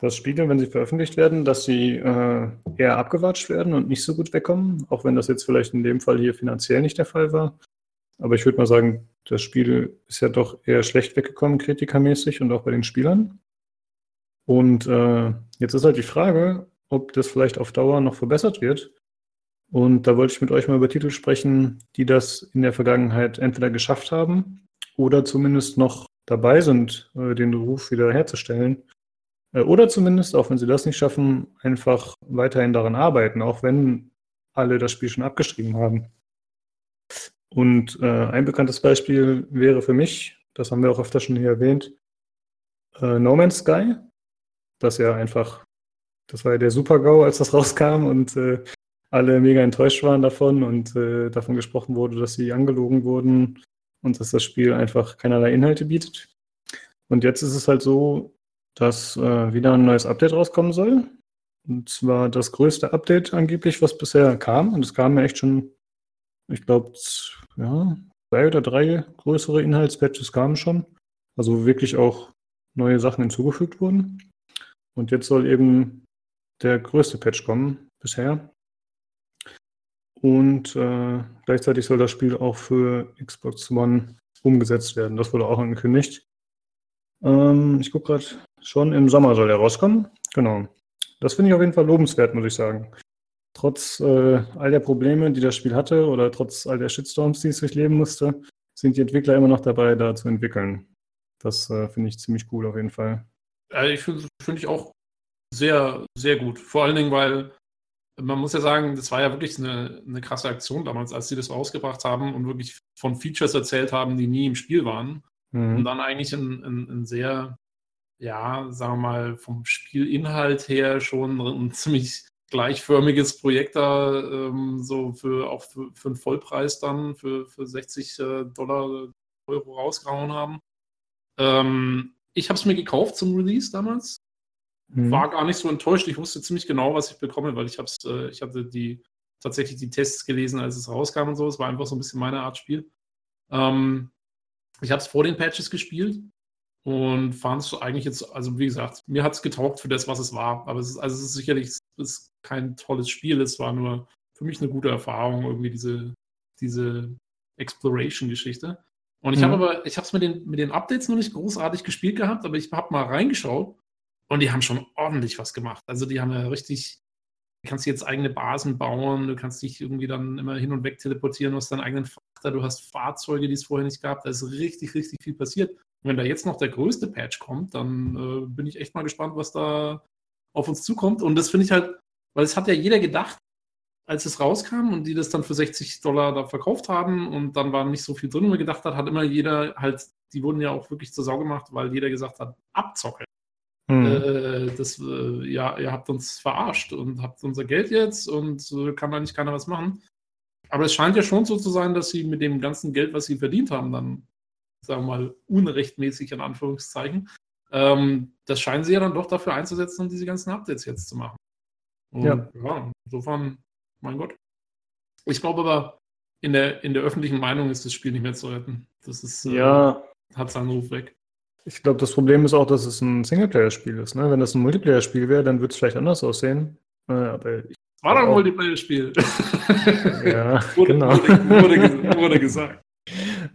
A: dass Spiele, wenn sie veröffentlicht werden, dass sie äh, eher abgewatscht werden und nicht so gut wegkommen, auch wenn das jetzt vielleicht in dem Fall hier finanziell nicht der Fall war. Aber ich würde mal sagen, das Spiel ist ja doch eher schlecht weggekommen, kritikermäßig und auch bei den Spielern. Und äh, jetzt ist halt die Frage, ob das vielleicht auf Dauer noch verbessert wird. Und da wollte ich mit euch mal über Titel sprechen, die das in der Vergangenheit entweder geschafft haben oder zumindest noch dabei sind, äh, den Ruf wieder herzustellen. Äh, oder zumindest, auch wenn sie das nicht schaffen, einfach weiterhin daran arbeiten, auch wenn alle das Spiel schon abgeschrieben haben. Und äh, ein bekanntes Beispiel wäre für mich, das haben wir auch öfter schon hier erwähnt, äh, No Man's Sky, das ja einfach, das war ja der Super-GAU, als das rauskam und äh, alle mega enttäuscht waren davon und äh, davon gesprochen wurde, dass sie angelogen wurden und dass das Spiel einfach keinerlei Inhalte bietet. Und jetzt ist es halt so, dass äh, wieder ein neues Update rauskommen soll. Und zwar das größte Update angeblich, was bisher kam. Und es kamen ja echt schon, ich glaube, ja, zwei oder drei größere Inhaltspatches kamen schon. Also wirklich auch neue Sachen hinzugefügt wurden. Und jetzt soll eben der größte Patch kommen bisher. Und äh, gleichzeitig soll das Spiel auch für Xbox One umgesetzt werden. Das wurde auch angekündigt. Ähm, ich gucke gerade, schon im Sommer soll er rauskommen. Genau. Das finde ich auf jeden Fall lobenswert, muss ich sagen. Trotz äh, all der Probleme, die das Spiel hatte, oder trotz all der Shitstorms, die es durchleben musste, sind die Entwickler immer noch dabei, da zu entwickeln. Das äh, finde ich ziemlich cool auf jeden Fall.
C: Also ich finde find ich auch sehr, sehr gut. Vor allen Dingen, weil man muss ja sagen, das war ja wirklich eine, eine krasse Aktion damals, als sie das rausgebracht haben und wirklich von Features erzählt haben, die nie im Spiel waren. Mhm. Und dann eigentlich ein, ein, ein, sehr, ja, sagen wir mal, vom Spielinhalt her schon ein ziemlich gleichförmiges Projekt da, ähm, so für auch für, für einen Vollpreis dann, für, für 60 äh, Dollar, Euro rausgehauen haben. Ähm, ich habe es mir gekauft zum Release damals. Mhm. War gar nicht so enttäuscht. Ich wusste ziemlich genau, was ich bekomme, weil ich hab's, äh, ich hatte die tatsächlich die Tests gelesen, als es rauskam und so. Es war einfach so ein bisschen meine Art Spiel. Ähm, ich habe es vor den Patches gespielt und fand es eigentlich jetzt, also wie gesagt, mir hat es getaugt für das, was es war. Aber es ist, also es ist sicherlich es ist kein tolles Spiel. Es war nur für mich eine gute Erfahrung, irgendwie diese, diese Exploration-Geschichte. Und ich mhm. habe aber, ich habe es mit den, mit den Updates noch nicht großartig gespielt gehabt, aber ich habe mal reingeschaut und die haben schon ordentlich was gemacht. Also die haben ja richtig, du kannst jetzt eigene Basen bauen, du kannst dich irgendwie dann immer hin und weg teleportieren, du hast deinen eigenen Frachter, du hast Fahrzeuge, die es vorher nicht gab. Da ist richtig, richtig viel passiert. Wenn da jetzt noch der größte Patch kommt, dann äh, bin ich echt mal gespannt, was da auf uns zukommt. Und das finde ich halt, weil es hat ja jeder gedacht, als es rauskam und die das dann für 60 Dollar da verkauft haben und dann war nicht so viel drin, wie man gedacht hat, hat immer jeder halt, die wurden ja auch wirklich zur Sau gemacht, weil jeder gesagt hat, Abzocke. Hm. Äh, das, äh, ja, ihr habt uns verarscht und habt unser Geld jetzt und äh, kann eigentlich keiner was machen. Aber es scheint ja schon so zu sein, dass sie mit dem ganzen Geld, was sie verdient haben, dann, sagen wir mal, unrechtmäßig in Anführungszeichen, ähm, das scheinen sie ja dann doch dafür einzusetzen, um diese ganzen Updates jetzt zu machen. Und, ja. ja, insofern mein Gott. Ich glaube aber, in der, in der öffentlichen Meinung ist das Spiel nicht mehr zu retten. Das ist,
A: äh, ja.
C: hat seinen Ruf weg.
A: Ich glaube, das Problem ist auch, dass es ein Singleplayer-Spiel ist. Ne? Wenn das ein Multiplayer-Spiel wäre, dann würde es vielleicht anders aussehen. Äh, aber
C: war doch ein Multiplayer-Spiel.
A: ja,
C: wurde, genau. Wurde, wurde, wurde, gesagt.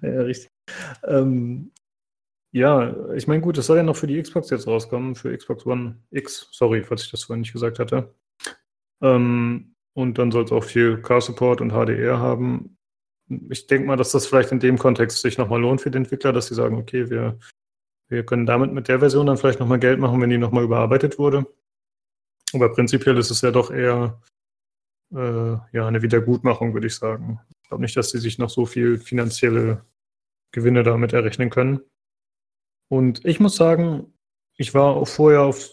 A: Ja, richtig. Ähm, ja, ich meine, gut, es soll ja noch für die Xbox jetzt rauskommen, für Xbox One X. Sorry, falls ich das vorhin nicht gesagt hatte. Ähm, und dann soll es auch viel Car-Support und HDR haben. Ich denke mal, dass das vielleicht in dem Kontext sich nochmal lohnt für die Entwickler, dass sie sagen, okay, wir, wir können damit mit der Version dann vielleicht nochmal Geld machen, wenn die nochmal überarbeitet wurde. Aber prinzipiell ist es ja doch eher äh, ja, eine Wiedergutmachung, würde ich sagen. Glaube nicht, dass sie sich noch so viel finanzielle Gewinne damit errechnen können. Und ich muss sagen, ich war auch vorher auf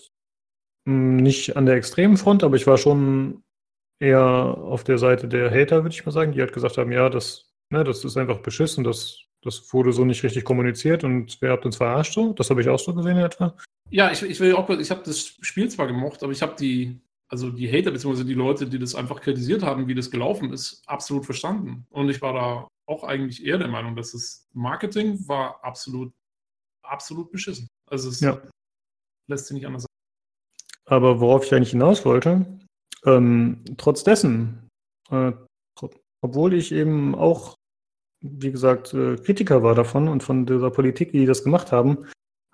A: hm, nicht an der extremen Front, aber ich war schon eher auf der Seite der Hater, würde ich mal sagen, die halt gesagt haben, ja, das, ne, das ist einfach beschissen, das, das wurde so nicht richtig kommuniziert und wer hat uns verarscht so? Das habe ich auch so gesehen etwa.
C: Ja, ich, ich will auch, ich habe das Spiel zwar gemocht, aber ich habe die, also die Hater bzw. die Leute, die das einfach kritisiert haben, wie das gelaufen ist, absolut verstanden. Und ich war da auch eigentlich eher der Meinung, dass das Marketing war absolut, absolut beschissen. Also es ja. lässt sich nicht anders sagen.
A: Aber worauf ich eigentlich hinaus wollte, ähm, trotz dessen, äh, obwohl ich eben auch, wie gesagt, äh, Kritiker war davon und von dieser Politik, die das gemacht haben,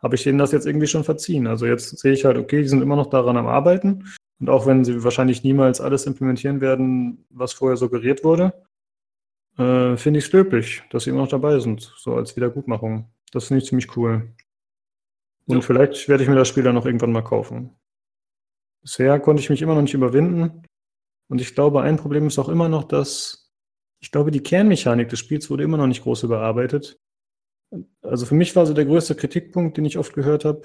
A: habe ich denen das jetzt irgendwie schon verziehen. Also jetzt sehe ich halt, okay, die sind immer noch daran am Arbeiten. Und auch wenn sie wahrscheinlich niemals alles implementieren werden, was vorher suggeriert wurde, äh, finde ich es löblich, dass sie immer noch dabei sind, so als Wiedergutmachung. Das finde ich ziemlich cool. Und ja. vielleicht werde ich mir das Spiel dann noch irgendwann mal kaufen. Bisher konnte ich mich immer noch nicht überwinden. Und ich glaube, ein Problem ist auch immer noch, dass ich glaube, die Kernmechanik des Spiels wurde immer noch nicht groß überarbeitet. Also für mich war so der größte Kritikpunkt, den ich oft gehört habe,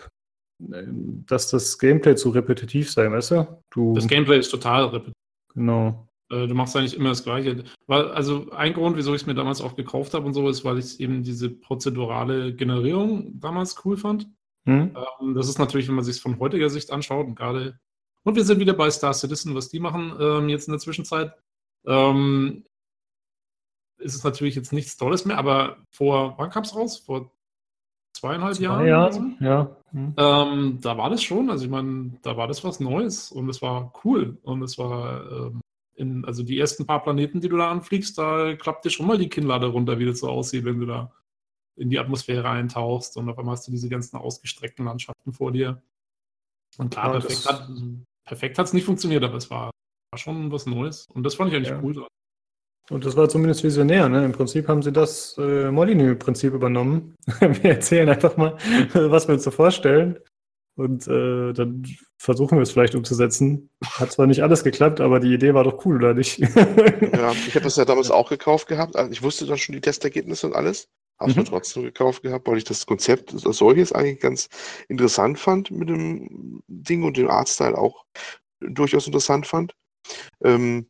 A: dass das Gameplay zu repetitiv sei, weißt du? du
C: das Gameplay ist total repetitiv.
A: Genau.
C: Äh, du machst eigentlich immer das Gleiche. Weil, also ein Grund, wieso ich es mir damals auch gekauft habe und so, ist, weil ich eben diese prozedurale Generierung damals cool fand. Hm? Das ist natürlich, wenn man sich es von heutiger Sicht anschaut und gerade und wir sind wieder bei Star Citizen, was die machen ähm, jetzt in der Zwischenzeit. Ähm, ist es natürlich jetzt nichts Tolles mehr, aber vor, wann kam es raus? Vor zweieinhalb Zwei Jahren?
A: Jahren, ja.
C: Mhm. Ähm, da war das schon, also ich meine, da war das was Neues und es war cool und es war, ähm, in, also die ersten paar Planeten, die du da anfliegst, da klappt dir schon mal die Kinnlade runter, wie das so aussieht, wenn du da in die Atmosphäre eintauchst und auf einmal hast du diese ganzen ausgestreckten Landschaften vor dir. Und klar, ja, perfekt, hat, perfekt hat es nicht funktioniert, aber es war, war, schon was Neues. Und das fand ich eigentlich ja. cool.
A: Und das war zumindest visionär. Ne? Im Prinzip haben sie das äh, Molyneux-Prinzip übernommen. wir erzählen einfach mal, was wir uns so vorstellen. Und äh, dann versuchen wir es vielleicht umzusetzen. Hat zwar nicht alles geklappt, aber die Idee war doch cool, oder nicht?
B: ja, ich habe das ja damals auch gekauft gehabt. Also ich wusste dann schon die Testergebnisse und alles. Habe es mhm. trotzdem gekauft gehabt, weil ich das Konzept als solches eigentlich ganz interessant fand mit dem Ding und den Artstyle auch durchaus interessant fand. Ähm,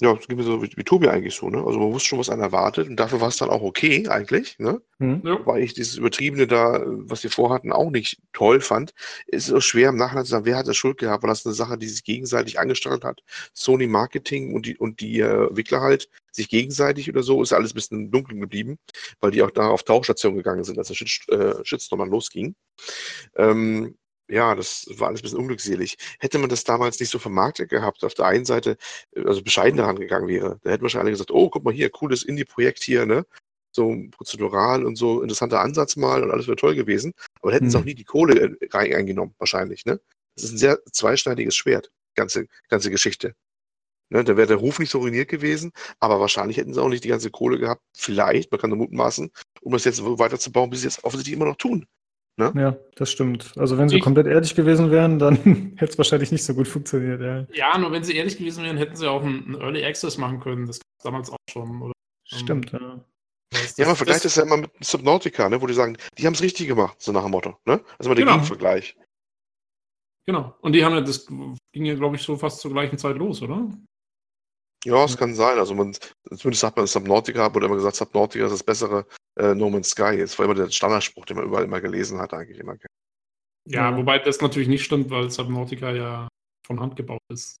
B: Ja, das geht mir so wie, wie Tobi eigentlich so, ne? Also man wusste schon, was einen erwartet und dafür war es dann auch okay eigentlich, ne? Mhm. Ja. Weil ich dieses Übertriebene da, was wir vorhatten, auch nicht toll fand. Es ist auch schwer im Nachhinein zu sagen, wer hat das Schuld gehabt? War das eine Sache, die sich gegenseitig angestachelt hat? Sony Marketing und die, und die äh, Entwickler halt sich gegenseitig oder so, ist alles ein bisschen im Dunkeln geblieben, weil die auch da auf Tauchstation gegangen sind, als der Shit, äh, Shitstorm dann losging. Ähm, ja, das war alles ein bisschen unglückselig. Hätte man das damals nicht so vermarktet gehabt, auf der einen Seite, äh, also bescheiden daran gegangen wäre, da hätten wahrscheinlich alle gesagt, oh, guck mal hier, cooles Indie-Projekt hier, ne? So prozedural und so interessanter Ansatz mal und alles wäre toll gewesen. Aber hätten sie auch hm. nie die Kohle äh, rein eingenommen, wahrscheinlich, ne? Das ist ein sehr zweischneidiges Schwert, ganze, ganze Geschichte. Ne, da wäre der Ruf nicht so ruiniert gewesen, aber wahrscheinlich hätten sie auch nicht die ganze Kohle gehabt, vielleicht, man kann nur mutmaßen, um das jetzt weiterzubauen, bis sie es jetzt offensichtlich immer noch tun.
A: Ne? Ja, das stimmt. Also wenn sie ich, komplett ehrlich gewesen wären, dann hätte es wahrscheinlich nicht so gut funktioniert. Ja.
C: ja, nur wenn sie ehrlich gewesen wären, hätten sie auch einen, Early Access machen können. Das gab es damals auch schon. Oder?
A: Stimmt, ja.
B: Das, ja, man vergleicht das, das, ja immer mit Subnautica, ne, wo die sagen, die haben es richtig gemacht, so nach dem Motto. Ne? Also mal der genau. Gegenvergleich.
C: Genau. Und die haben ja, das ging ja, glaube ich, so fast zur gleichen Zeit los, oder?
B: Ja, es kann sein. Also man, zumindest hat man Subnautica, wurde immer gesagt, Subnautica ist das bessere äh, No Man's Sky. Das war immer der Standardspruch, den man überall immer gelesen hat, eigentlich immer.
C: Ja, ja, wobei das natürlich nicht stimmt, weil Subnautica ja von Hand gebaut ist.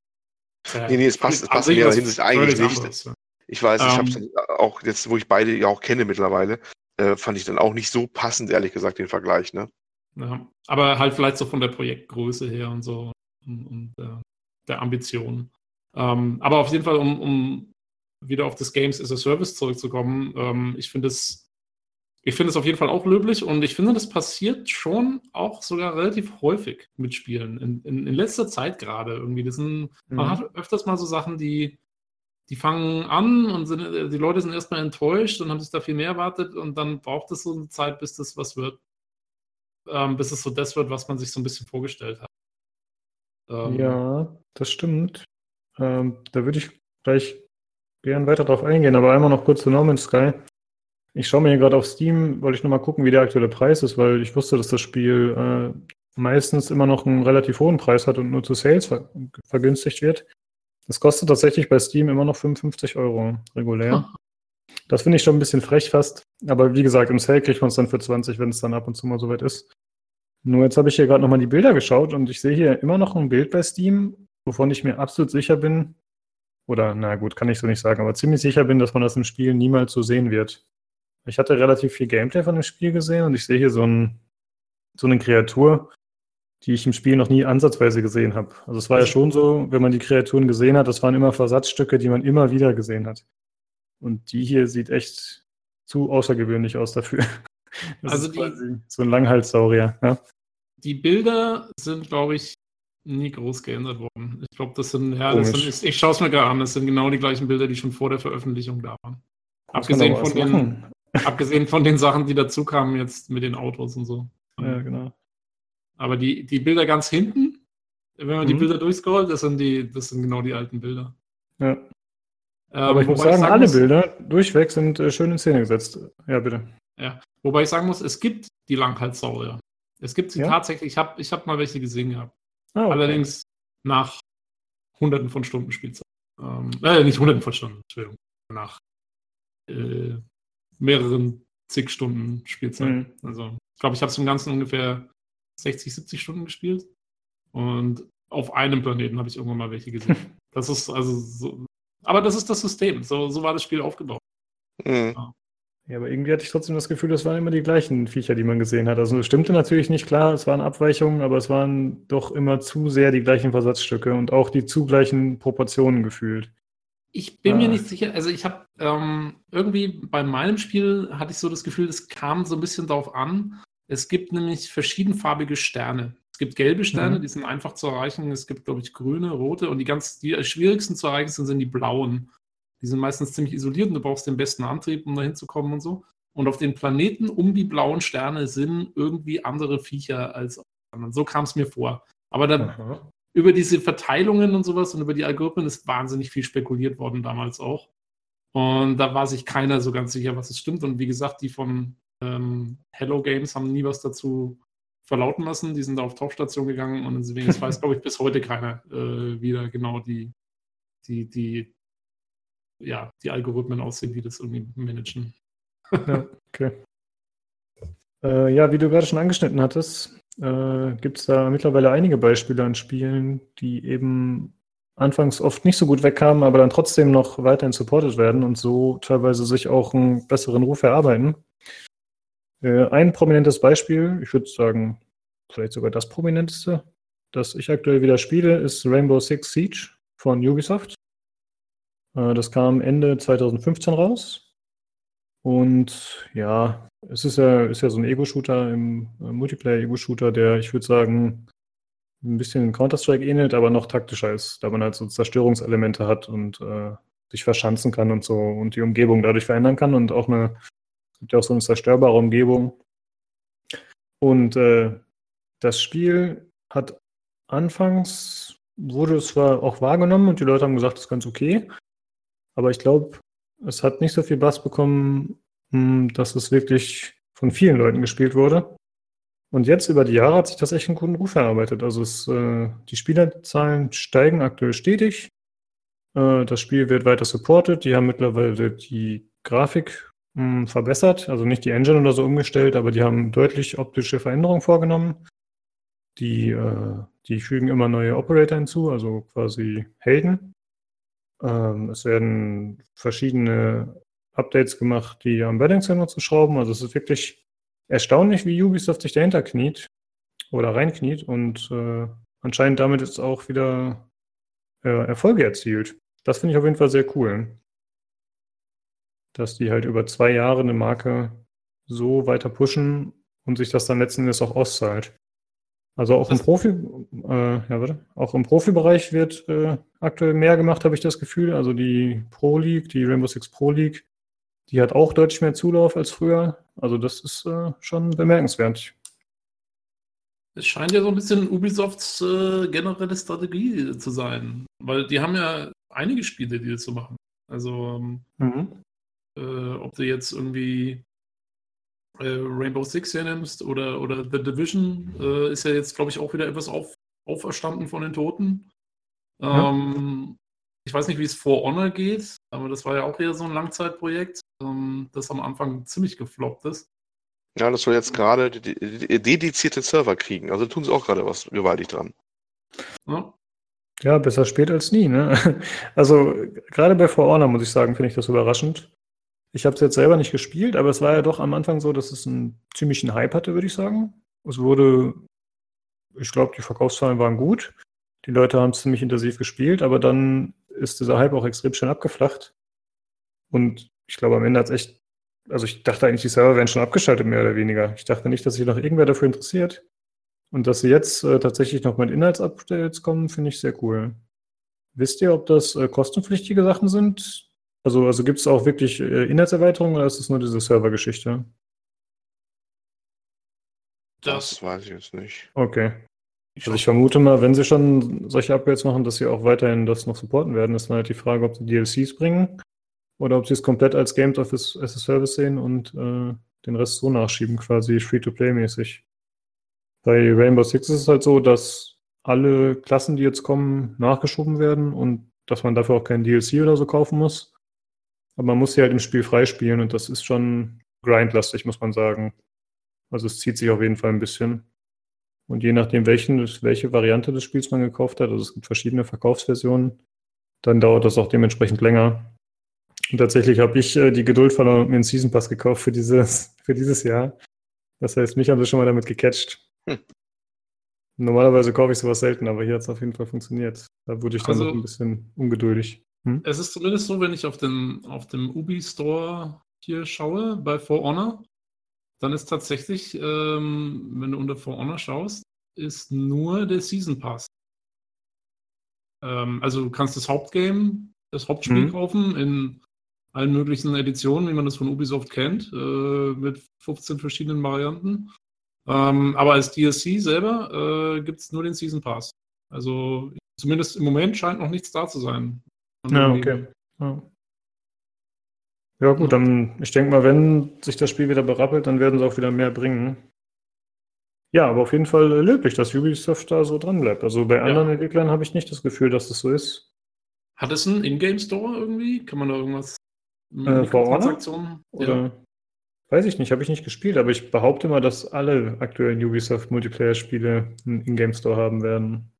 B: Ja, nee, nee, es passt, es passt in ihrer Hinsicht eigentlich nicht. Anderes, ja. Ich weiß, ich habe es ähm. auch jetzt, wo ich beide ja auch kenne mittlerweile, äh, fand ich dann auch nicht so passend, ehrlich gesagt, den Vergleich. Ne?
C: Ja, aber halt vielleicht so von der Projektgröße her und so und, und äh, der Ambition. Ähm, aber auf jeden Fall, um, um, wieder auf das Games as a Service zurückzukommen, ähm, ich finde es ich finde es auf jeden Fall auch löblich und ich finde, das passiert schon auch sogar relativ häufig mit Spielen. In, in, in letzter Zeit gerade irgendwie. Das sind, mhm. Man hat öfters mal so Sachen, die, die fangen an und sind, die Leute sind erstmal enttäuscht und haben sich da viel mehr erwartet und dann braucht es so eine Zeit, bis das was wird. Ähm, bis es so das wird, was man sich so ein bisschen vorgestellt hat.
A: Ähm, ja, das stimmt. Ähm, da würde ich gleich gern weiter drauf eingehen, aber einmal noch kurz zu No Man's Sky. Ich schaue mir hier gerade auf Steam, wollte ich nochmal gucken, wie der aktuelle Preis ist, weil ich wusste, dass das Spiel äh, meistens immer noch einen relativ hohen Preis hat und nur zu Sales ver vergünstigt wird. Das kostet tatsächlich bei Steam immer noch 55 Euro regulär. Das finde ich schon ein bisschen frech fast. Aber wie gesagt, im Sale kriegt man es dann für 20, wenn es dann ab und zu mal soweit ist. Nur jetzt habe ich hier gerade nochmal die Bilder geschaut und ich sehe hier immer noch ein Bild bei Steam, wovon ich mir absolut sicher bin, oder na gut, kann ich so nicht sagen, aber ziemlich sicher bin, dass man das im Spiel niemals so sehen wird. Ich hatte relativ viel Gameplay von dem Spiel gesehen und ich sehe hier so, ein, so eine Kreatur, die ich im Spiel noch nie ansatzweise gesehen habe. Also es war ja schon so, wenn man die Kreaturen gesehen hat, das waren immer Versatzstücke, die man immer wieder gesehen hat. Und die hier sieht echt zu außergewöhnlich aus dafür. Das also die, so ein Langhalssaurier. Ja?
C: Die Bilder sind, glaube ich, nie groß geändert worden. Ich glaube, das sind, ja, das sind, ich schaue es mir gerade an, das sind genau die gleichen Bilder, die schon vor der Veröffentlichung da waren. Abgesehen von, den, abgesehen von den Sachen, die dazu kamen jetzt mit den Autos und so.
A: Ja, genau.
C: Aber die, die Bilder ganz hinten, wenn man mhm. die Bilder durchscrollt, das sind die, das sind genau die alten Bilder.
A: Ja. Ähm, Aber ich muss sagen, ich sagen alle muss, Bilder durchweg sind äh, schön in Szene gesetzt. Ja, bitte.
C: Ja. Wobei ich sagen muss, es gibt die Langhalssaurier. Es gibt sie ja? tatsächlich, ich habe ich hab mal welche gesehen gehabt. Oh, okay. Allerdings nach hunderten von Stunden Spielzeit. Ähm, äh, nicht hunderten von Stunden, Entschuldigung. Nach äh, mehreren zig Stunden Spielzeit. Mhm. Also, ich glaube, ich habe es im Ganzen ungefähr 60, 70 Stunden gespielt. Und auf einem Planeten habe ich irgendwann mal welche gesehen. Das ist also so, aber das ist das System. So, so war das Spiel aufgebaut.
A: Mhm. Ja. Ja, aber irgendwie hatte ich trotzdem das Gefühl, das waren immer die gleichen Viecher, die man gesehen hat. Also es stimmte natürlich nicht klar, es waren Abweichungen, aber es waren doch immer zu sehr die gleichen Versatzstücke und auch die zu gleichen Proportionen gefühlt.
C: Ich bin ah. mir nicht sicher, also ich habe ähm, irgendwie bei meinem Spiel hatte ich so das Gefühl, es kam so ein bisschen darauf an. Es gibt nämlich verschiedenfarbige Sterne. Es gibt gelbe Sterne, mhm. die sind einfach zu erreichen. Es gibt, glaube ich, grüne, rote und die ganz, die schwierigsten zu erreichen sind, sind die blauen. Die sind meistens ziemlich isoliert und du brauchst den besten Antrieb, um da hinzukommen und so. Und auf den Planeten um die blauen Sterne sind irgendwie andere Viecher als anderen. So kam es mir vor. Aber dann Aha. über diese Verteilungen und sowas und über die Algorithmen ist wahnsinnig viel spekuliert worden damals auch. Und da war sich keiner so ganz sicher, was es stimmt. Und wie gesagt, die von ähm, Hello Games haben nie was dazu verlauten lassen. Die sind da auf Tauchstation gegangen und deswegen weiß, glaube ich, bis heute keiner äh, wieder genau die, die, die ja, die Algorithmen aussehen, die das irgendwie managen.
A: Ja, okay. Äh, ja, wie du gerade schon angeschnitten hattest, äh, gibt es da mittlerweile einige Beispiele an Spielen, die eben anfangs oft nicht so gut wegkamen, aber dann trotzdem noch weiterhin supported werden und so teilweise sich auch einen besseren Ruf erarbeiten. Äh, ein prominentes Beispiel, ich würde sagen, vielleicht sogar das prominenteste, das ich aktuell wieder spiele, ist Rainbow Six Siege von Ubisoft. Äh, das kam Ende 2015 raus. Und ja, es ist ja, ist ja so ein Ego-Shooter, im äh, Multiplayer-Ego-Shooter, der, ich würde sagen, ein bisschen Counter-Strike ähnelt, aber noch taktischer ist, da man halt so Zerstörungselemente hat und äh, sich verschanzen kann und so und die Umgebung dadurch verändern kann und auch eine, es gibt ja auch so eine zerstörbare Umgebung. Und äh, das Spiel hat anfangs, wurde es zwar auch wahrgenommen und die Leute haben gesagt, das ist ganz okay, aber ich glaube, es hat nicht so viel Bass bekommen, hm, dass es wirklich von vielen Leuten gespielt wurde. Und jetzt über die Jahre hat sich das echt einen guten Ruf erarbeitet. Also es, äh, die Spielerzahlen steigen aktuell stetig. Äh, das Spiel wird weiter supported. Die haben mittlerweile die Grafik mh, hm, verbessert, also nicht die Engine oder so umgestellt, aber die haben deutlich optische Veränderungen vorgenommen. Die, äh, die fügen immer neue Operator hinzu, also quasi Helden. Ähm, es werden verschiedene Updates gemacht, die am Wedding zu schrauben. Also es ist wirklich erstaunlich, wie Ubisoft sich dahinter kniet oder reinkniet und äh, anscheinend damit jetzt auch wieder äh, Erfolge erzielt. Das finde ich auf jeden Fall sehr cool. Dass die halt über zwei Jahre eine Marke so weiter pushen und sich das dann letzten Endes auch auszahlt. Also auch im Profi, äh, ja, warte, auch im Profibereich wird äh, aktuell mehr gemacht, habe ich das Gefühl. Also die Pro League, die Rainbow Six Pro League, die hat auch deutlich mehr Zulauf als früher. Also das ist äh, schon bemerkenswert.
C: Es scheint ja so ein bisschen Ubisofts äh, generelle Strategie zu sein, weil die haben ja einige Spiele, die das so machen. Also mhm. äh, ob du jetzt irgendwie Rainbow Six hernimmst oder, oder The Division, äh, ist ja jetzt, glaube ich, auch wieder etwas auf, auferstanden von den Toten. Ähm, ich weiß nicht, wie es For Honor geht, aber das war ja auch eher so ein Langzeitprojekt, ähm, das am Anfang ziemlich gefloppt ist.
B: Ja, das soll jetzt gerade dedizierte Server kriegen. Also tun sie auch gerade was gewaltig dran.
A: Ja. ja, besser spät als nie. Ne? Also gerade bei For Honor, muss ich sagen, finde ich das überraschend. Ich habe es jetzt selber nicht gespielt, aber es war ja doch am Anfang so, dass es einen ziemlichen Hype hatte, würde ich sagen. Es wurde, ich glaube, die Verkaufszahlen waren gut. Die Leute haben es ziemlich intensiv gespielt, aber dann ist dieser Hype auch extrem schnell abgeflacht. Und ich glaube, am Ende hat es echt, also ich dachte eigentlich, die Server wären schon abgeschaltet, mehr oder weniger. Ich dachte nicht, dass sich noch irgendwer dafür interessiert. Und dass sie jetzt äh, tatsächlich noch mit Inhaltsupdates kommen, finde ich sehr cool. Wisst ihr, ob das äh, kostenpflichtige Sachen sind? Also, also gibt es auch wirklich äh, Inhaltserweiterungen oder ist es nur diese Servergeschichte?
B: Das, das weiß ich jetzt nicht.
A: Okay. Also ich vermute mal, wenn sie schon solche Upgrades machen, dass sie auch weiterhin das noch supporten werden, ist dann halt die Frage, ob sie DLCs bringen oder ob sie es komplett als Games of as a Service sehen und äh, den Rest so nachschieben, quasi Free-to-Play-mäßig. Bei Rainbow Six ist es halt so, dass alle Klassen, die jetzt kommen, nachgeschoben werden und dass man dafür auch kein DLC oder so kaufen muss. Aber man muss sie halt im Spiel freispielen und das ist schon grindlastig, muss man sagen. Also es zieht sich auf jeden Fall ein bisschen. Und je nachdem, welchen, welche Variante des Spiels man gekauft hat, also es gibt verschiedene Verkaufsversionen, dann dauert das auch dementsprechend länger. Und tatsächlich habe ich äh, die Geduld verloren und mir einen Season Pass gekauft für dieses, für dieses Jahr. Das heißt, mich haben sie schon mal damit gecatcht. Hm. Normalerweise kaufe ich sowas selten, aber hier hat es auf jeden Fall funktioniert. Da wurde ich dann also, noch ein bisschen ungeduldig.
C: Hm? Es ist zumindest so, wenn ich auf, den, auf dem Ubi Store hier schaue, bei For Honor, dann ist tatsächlich, ähm, wenn du unter For Honor schaust, ist nur der Season Pass. Ähm, also du kannst das Hauptgame, das Hauptspiel mhm. kaufen in allen möglichen Editionen, wie man das von Ubisoft kennt, äh, mit 15 verschiedenen Varianten. Ähm, aber als DLC selber äh, gibt es nur den Season Pass. Also zumindest im Moment scheint noch nichts da zu sein.
A: Ja, okay. Ja. Ja, gut, dann, ich denke mal, wenn sich das Spiel wieder berappelt, dann werden sie auch wieder mehr bringen. Ja, aber auf jeden Fall löblich, dass Ubisoft da so dran bleibt. Also bei anderen ja. Entwicklern habe ich nicht das Gefühl, dass das so ist.
C: Hat es einen Ingame-Store irgendwie? Kann man da irgendwas
A: äh, Transaktionen? Oder? Ja. Weiß ich nicht, habe ich nicht gespielt, aber ich behaupte mal, dass alle aktuellen Ubisoft Multiplayer-Spiele einen Ingame-Store haben werden.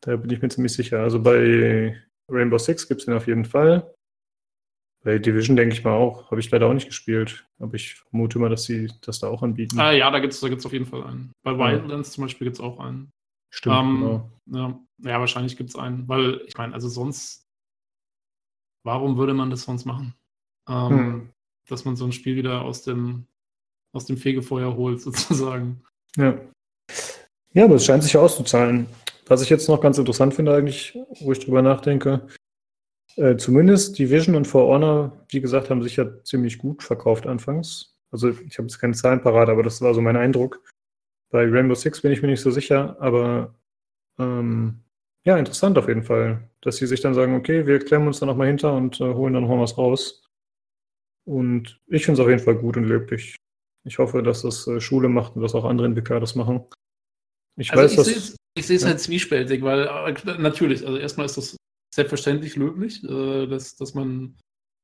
A: Da bin ich mir ziemlich sicher. Also bei Rainbow Six gibt es den auf jeden Fall. Bei Division denke ich mal auch. Habe ich leider auch nicht gespielt. Aber ich vermute mal, dass sie das da auch anbieten.
C: Ah ja, da gibt es da gibt's auf jeden Fall einen. Bei Wildlands ja. zum Beispiel gibt es auch einen.
A: Stimmt, ähm, genau.
C: ja, ja, wahrscheinlich gibt es einen. Weil, ich meine, also sonst, warum würde man das sonst machen? Ähm, hm. Dass man so ein Spiel wieder aus dem, aus dem Fegefeuer holt, sozusagen.
A: Ja. Ja, aber es scheint sich ja auszuzahlen. Was ich jetzt noch ganz interessant finde, eigentlich, wo ich drüber nachdenke, äh, zumindest Division und For Honor, wie gesagt, haben sich ja ziemlich gut verkauft anfangs. Also ich habe jetzt keine Zahlen parat, aber das war so mein Eindruck. Bei Rainbow Six bin ich mir nicht so sicher, aber ähm, ja, interessant auf jeden Fall, dass sie sich dann sagen, okay, wir klemmen uns da nochmal hinter und äh, holen dann nochmal was raus. Und ich finde es auf jeden Fall gut und löblich. Ich hoffe, dass das äh, Schule macht und dass auch andere Entwickler das machen.
C: Ich also weiß, ich sehe es ja. halt zwiespältig, weil äh, natürlich, also erstmal ist das selbstverständlich löblich, äh, dass, dass man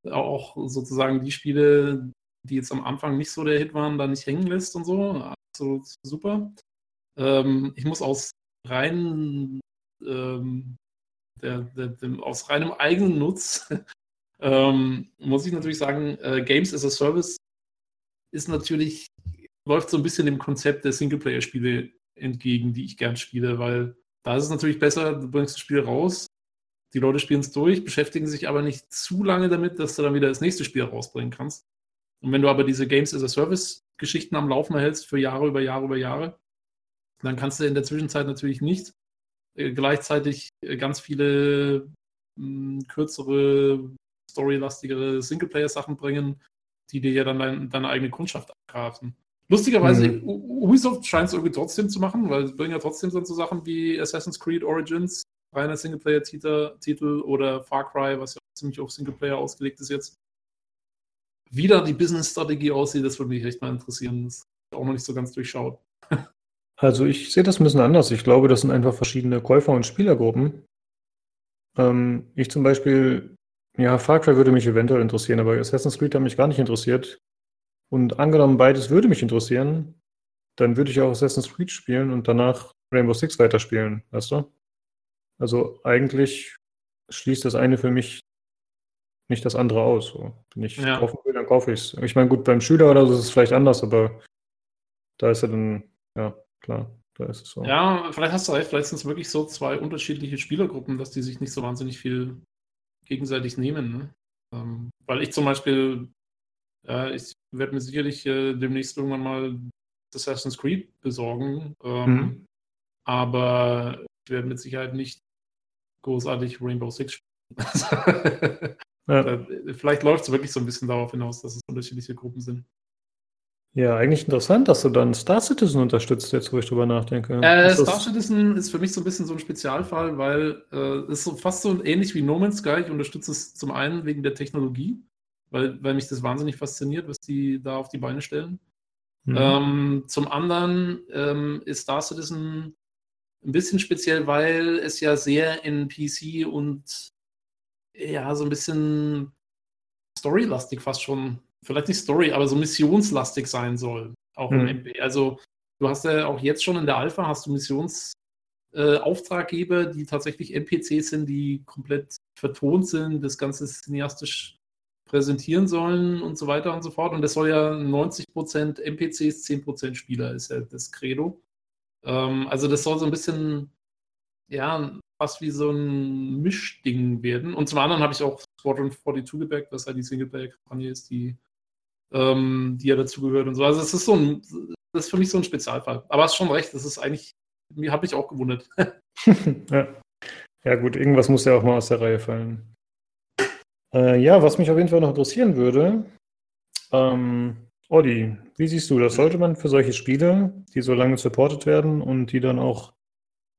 C: auch sozusagen die Spiele, die jetzt am Anfang nicht so der Hit waren, da nicht hängen lässt und so. Absolut super. Ähm, ich muss aus rein ähm, der, der, der, aus reinem eigenen Nutz ähm, muss ich natürlich sagen, äh, Games as a Service ist natürlich, läuft so ein bisschen dem Konzept der Singleplayer-Spiele entgegen, die ich gern spiele, weil da ist es natürlich besser, du bringst das Spiel raus, die Leute spielen es durch, beschäftigen sich aber nicht zu lange damit, dass du dann wieder das nächste Spiel rausbringen kannst. Und wenn du aber diese Games as a Service Geschichten am Laufen erhältst für Jahre über Jahre über Jahre, dann kannst du in der Zwischenzeit natürlich nicht äh, gleichzeitig äh, ganz viele mh, hm, kürzere, storylastigere Singleplayer-Sachen bringen, die dir ja dann dein, deine eigene Kundschaft abgrafen. Lustigerweise, mhm. Ubisoft scheint es irgendwie trotzdem zu machen, weil sie bringen ja trotzdem so Sachen wie Assassin's Creed Origins, reiner Singleplayer-Titel oder Far Cry, was ja ziemlich auf Singleplayer ausgelegt ist jetzt. Wie da die Business-Strategie aussieht, das würde mich echt mal interessieren. Das ist auch noch nicht so ganz durchschaut.
A: Also ich sehe das ein bisschen anders. Ich glaube, das sind einfach verschiedene Käufer- und Spielergruppen. Ähm, ich zum Beispiel, ja, Far Cry würde mich eventuell interessieren, aber Assassin's Creed hat mich gar nicht interessiert. Und angenommen, beides würde mich interessieren, dann würde ich auch Assassin's Creed spielen und danach Rainbow Six weiterspielen, weißt du? Also eigentlich schließt das eine für mich nicht das andere aus. So. Wenn ich ja. kaufen will, dann kaufe ich es. Ich meine, gut, beim Schüler oder so ist es vielleicht anders, aber da ist ja dann, ja, klar, da ist es so.
C: Ja, vielleicht hast du recht, vielleicht sind es wirklich so zwei unterschiedliche Spielergruppen, dass die sich nicht so wahnsinnig viel gegenseitig nehmen. Ne? Ähm, weil ich zum Beispiel, ja, ich werde mir sicherlich äh, demnächst irgendwann mal Assassin's Creed besorgen, ähm, mhm. aber ich werde mit Sicherheit nicht großartig Rainbow Six spielen. ja. Vielleicht läuft es wirklich so ein bisschen darauf hinaus, dass es unterschiedliche Gruppen sind.
A: Ja, eigentlich interessant, dass du dann Star Citizen unterstützt, jetzt wo ich drüber nachdenke.
C: Äh, Star Citizen ist für mich so ein bisschen so ein Spezialfall, weil äh, es ist so fast so ähnlich wie No Man's Sky. Ich unterstütze es zum einen wegen der Technologie, weil, weil mich das wahnsinnig fasziniert, was die da auf die Beine stellen. Mhm. Ähm, zum anderen ähm, ist Star Citizen ein bisschen speziell, weil es ja sehr in PC und ja, so ein bisschen storylastig fast schon vielleicht nicht Story, aber so missionslastig sein soll, auch mhm. im MP. Also du hast ja auch jetzt schon in der Alpha hast du Missionsauftraggeber, äh, die tatsächlich NPCs sind, die komplett vertont sind, das Ganze cineastisch präsentieren sollen und so weiter und so fort. Und das soll ja 90% NPCs, 10% Spieler ist ja das Credo. Ähm, also das soll so ein bisschen, ja, fast wie so ein Mischding werden. Und zum anderen habe ich auch Squadron 42 gebackt, was halt die Singleplayer-Kampagne ist, die ähm, die ja dazugehört und so. Also es ist so ein, das ist für mich so ein Spezialfall. Aber hast schon recht, das ist eigentlich, mir habe ich auch gewundert.
A: ja. ja, gut, irgendwas muss ja auch mal aus der Reihe fallen. Äh, ja, was mich auf jeden Fall noch interessieren würde, ähm, Olli, wie siehst du das? Sollte man für solche Spiele, die so lange supported werden und die dann auch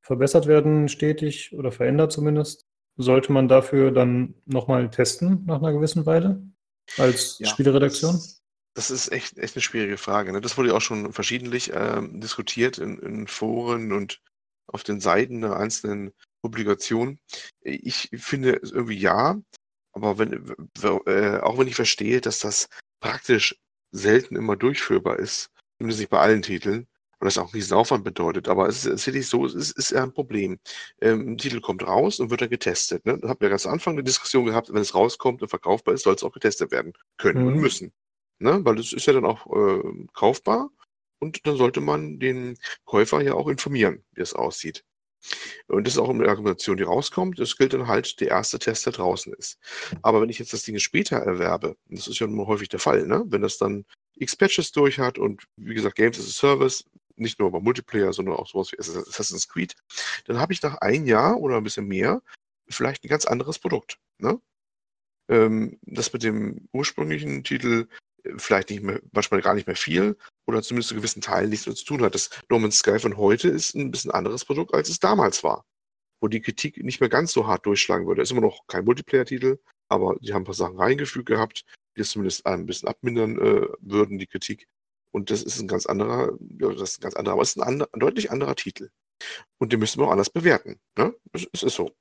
A: verbessert werden, stetig oder verändert zumindest, sollte man dafür dann nochmal testen nach einer gewissen Weile als ja, Spieleredaktion?
B: Das ist echt, echt eine schwierige Frage. Ne? Das wurde ja auch schon verschiedentlich ähm, diskutiert in, in, Foren und auf den Seiten der einzelnen Publikation. Ich finde irgendwie ja, aber wenn, äh, auch wenn ich verstehe, dass das praktisch selten immer durchführbar ist, zumindest nicht bei allen Titeln, und das auch einen riesen Aufwand bedeutet, aber es ist, es ist wirklich so, es ist, ist ja ein Problem. Ähm, ein Titel kommt raus und wird dann getestet. Ne? Da habt ihr ganz am Anfang eine Diskussion gehabt, wenn es rauskommt und verkaufbar ist, soll es auch getestet werden können mhm. und müssen. Ne? Weil es ist ja dann auch äh, kaufbar und dann sollte man den Käufer ja auch informieren, wie es aussieht. Und das ist auch eine Argumentation, die rauskommt. Das gilt dann halt der erste Test, der draußen ist. Aber wenn ich jetzt das Ding später erwerbe, das ist ja nun häufig der Fall, ne? wenn das dann x Patches durch hat und wie gesagt, Games as a Service, nicht nur bei Multiplayer, sondern auch sowas wie Assassin's Creed, dann habe ich nach ein Jahr oder ein bisschen mehr vielleicht ein ganz anderes Produkt. Ne? Ähm, das mit dem ursprünglichen Titel vielleicht nicht mehr, manchmal gar nicht mehr viel oder zumindest zu gewissen Teilen nichts mehr zu tun hat. Das No Man's Sky von heute ist ein bisschen anderes Produkt, als es damals war, wo die Kritik nicht mehr ganz so hart durchschlagen würde. Ist immer noch kein Multiplayer-Titel, aber die haben ein paar Sachen reingefügt gehabt, die es zumindest ein bisschen abmindern äh, würden, die Kritik. Und das ist ein ganz anderer, ja, das ist ein ganz anderer, aber es ist ein, andre, ein deutlich anderer Titel. Und den müssen wir auch anders bewerten. Ne? Es, es ist so.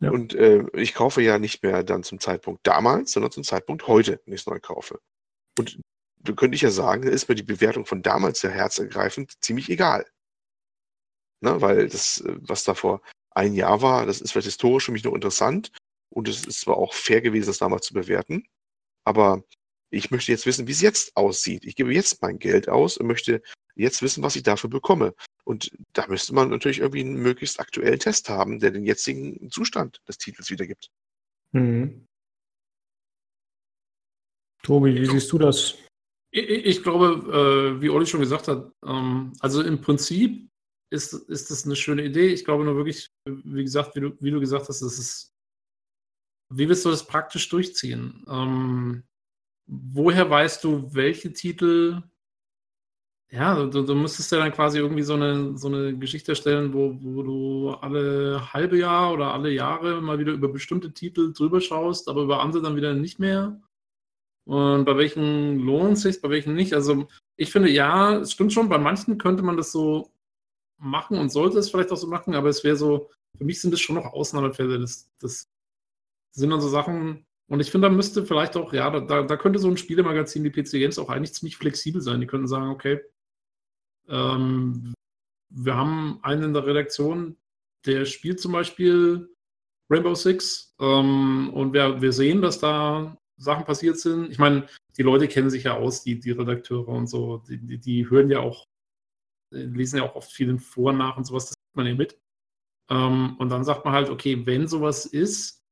B: Ja. Und äh, ich kaufe ja nicht mehr dann zum Zeitpunkt damals, sondern zum Zeitpunkt heute, wenn ich es neu kaufe. Und könnte ich ja sagen, da ist mir die Bewertung von damals ja herzergreifend ziemlich egal. Ne? Weil das, äh, was da vor ein Jahr war, das ist vielleicht historisch für mich noch interessant und es ist zwar auch fair gewesen, das damals zu bewerten, aber ich möchte jetzt wissen, wie es jetzt aussieht. Ich gebe jetzt mein Geld aus und möchte jetzt wissen, was ich dafür bekomme. Und da müsste man natürlich irgendwie einen möglichst aktuellen Test haben, der den jetzigen Zustand des Titels wiedergibt. Mhm.
A: Tobi, wie siehst du das?
C: Ich, glaube, äh, wie Olli schon gesagt hat, ähm, also im Prinzip ist, ist das eine schöne Idee. Ich glaube nur wirklich, wie gesagt, wie du, wie du gesagt hast, das ist, wie willst du das praktisch durchziehen? Ähm, woher weißt du, welche Titel ja, du, du müsstest ja dann quasi irgendwie so eine, so eine Geschichte erstellen, wo, wo du alle halbe Jahr oder alle Jahre mal wieder über bestimmte Titel drüber schaust, aber über andere dann wieder nicht mehr. Und bei welchen lohnt es sich, bei welchen nicht? Also ich finde, ja, es stimmt schon, bei manchen könnte man das so machen und sollte es vielleicht auch so machen, aber es wäre so, für mich sind das schon noch Ausnahmefälle. Das, das sind dann so Sachen, und ich finde, da müsste vielleicht auch, ja, da, da könnte so ein Spielemagazin wie PC Games auch eigentlich ziemlich flexibel sein. Die könnten sagen, okay, ähm, wir haben einen in der Redaktion, der spielt zum Beispiel Rainbow Six ähm, und wir, wir sehen, dass da Sachen passiert sind. Ich meine, die Leute kennen sich ja aus, die, die Redakteure und so. Die, die, die hören ja auch, lesen ja auch oft viel in Foren nach und sowas, das sieht man ja mit. Ähm, und dann sagt man halt, okay, wenn sowas ist,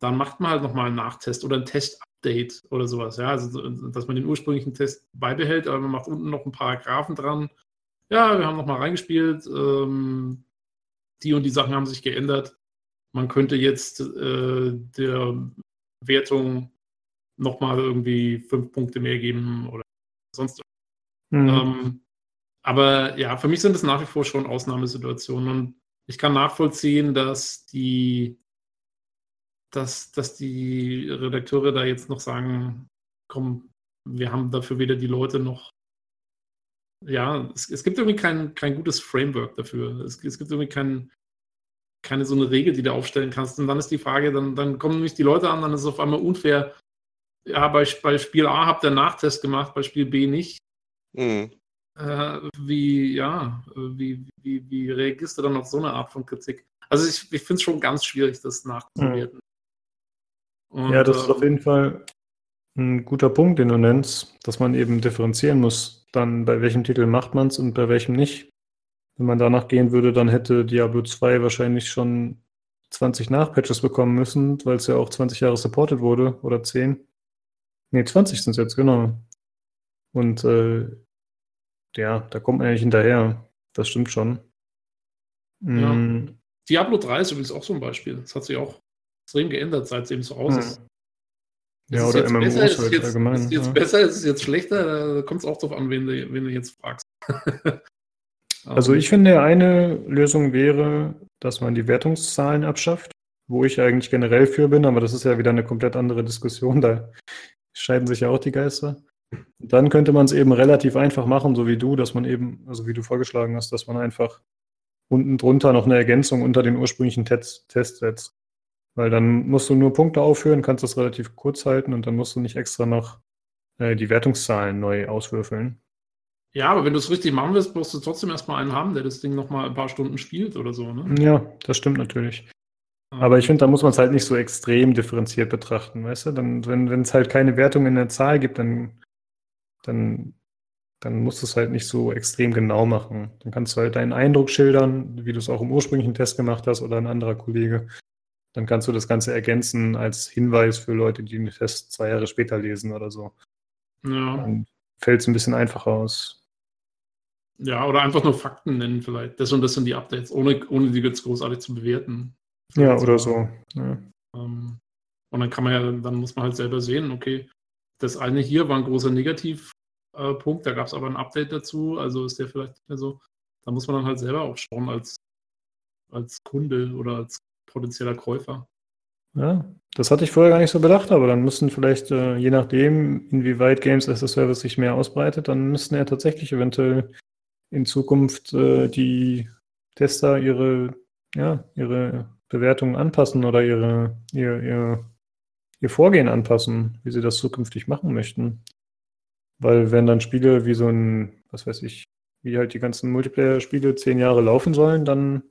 C: dann macht man halt nochmal einen Nachtest oder ein Test-Update oder sowas. Ja, also, dass man den ursprünglichen Test beibehält, aber man macht unten noch ein paar Graphen dran. Ja, wir haben nochmal reingespielt. Ähm, die und die Sachen haben sich geändert. Man könnte jetzt äh, der Wertung nochmal irgendwie fünf Punkte mehr geben oder sonst. Mhm. Ähm, aber ja, für mich sind es nach wie vor schon Ausnahmesituationen und ich kann nachvollziehen, dass die, dass, dass die Redakteure da jetzt noch sagen, komm, wir haben dafür weder die Leute noch. Ja, es, es gibt irgendwie kein, kein gutes Framework dafür. Es, es gibt irgendwie kein, keine so eine Regel, die du aufstellen kannst. Und dann ist die Frage, dann, dann kommen nämlich die Leute an, dann ist es auf einmal unfair, ja, bei, bei Spiel A habt ihr einen Nachtest gemacht, bei Spiel B nicht. Mhm. Äh, wie, ja, wie, wie, wie reagierst du dann auf so eine Art von Kritik? Also ich, ich finde es schon ganz schwierig, das nachzuwerten.
A: Mhm. ja, das ist auf ähm, jeden Fall ein guter Punkt, den du nennst, dass man eben differenzieren muss, dann bei welchem Titel macht man es und bei welchem nicht. Wenn man danach gehen würde, dann hätte Diablo 2 wahrscheinlich schon 20 Nachpatches bekommen müssen, weil es ja auch 20 Jahre supported wurde oder 10. Nee, 20 sind es jetzt, genau. Und äh, ja, da kommt man ja nicht hinterher. Das stimmt schon.
C: Ja. Mm. Diablo 3 ist übrigens auch so ein Beispiel. Das hat sich auch extrem geändert, seit es eben so aus ist. Ja, ist oder MMOs besser, halt jetzt, allgemein. Ist es jetzt ja. besser, ist es jetzt schlechter? Da kommt es auch darauf an, wen du, wen du jetzt fragst.
A: also ich finde, eine Lösung wäre, dass man die Wertungszahlen abschafft, wo ich eigentlich generell für bin, aber das ist ja wieder eine komplett andere Diskussion. Da scheiden sich ja auch die Geister. Dann könnte man es eben relativ einfach machen, so wie du, dass man eben, also wie du vorgeschlagen hast, dass man einfach unten drunter noch eine Ergänzung unter den ursprünglichen Test Testsets. Weil dann musst du nur Punkte aufführen, kannst das relativ kurz halten und dann musst du nicht extra noch äh, die Wertungszahlen neu auswürfeln.
C: Ja, aber wenn du es richtig machen willst, brauchst du trotzdem erstmal einen haben, der das Ding nochmal ein paar Stunden spielt oder so, ne?
A: Ja, das stimmt natürlich. Aber ich finde, da muss man es halt nicht so extrem differenziert betrachten, weißt du? Dann, wenn es halt keine Wertung in der Zahl gibt, dann, dann, dann musst du es halt nicht so extrem genau machen. Dann kannst du halt deinen Eindruck schildern, wie du es auch im ursprünglichen Test gemacht hast oder ein anderer Kollege. Dann kannst du das Ganze ergänzen als Hinweis für Leute, die den Test zwei Jahre später lesen oder so. Ja. Dann fällt es ein bisschen einfacher aus.
C: Ja, oder einfach nur Fakten nennen vielleicht. Das und das sind die Updates, ohne, ohne die jetzt großartig zu bewerten.
A: Ja, oder so. Ja.
C: Ähm, und dann kann man ja, dann muss man halt selber sehen, okay, das eine hier war ein großer Negativpunkt, da gab es aber ein Update dazu, also ist der vielleicht nicht mehr so. Da muss man dann halt selber auch schauen als, als Kunde oder als potenzieller Käufer.
A: Ja, das hatte ich vorher gar nicht so bedacht, aber dann müssten vielleicht, äh, je nachdem, inwieweit Games as a Service sich mehr ausbreitet, dann müssten ja tatsächlich eventuell in Zukunft äh, die Tester ihre, ja, ihre Bewertungen anpassen oder ihre, ihr, ihr, ihr Vorgehen anpassen, wie sie das zukünftig machen möchten. Weil wenn dann Spiele wie so ein, was weiß ich, wie halt die ganzen Multiplayer-Spiele zehn Jahre laufen sollen, dann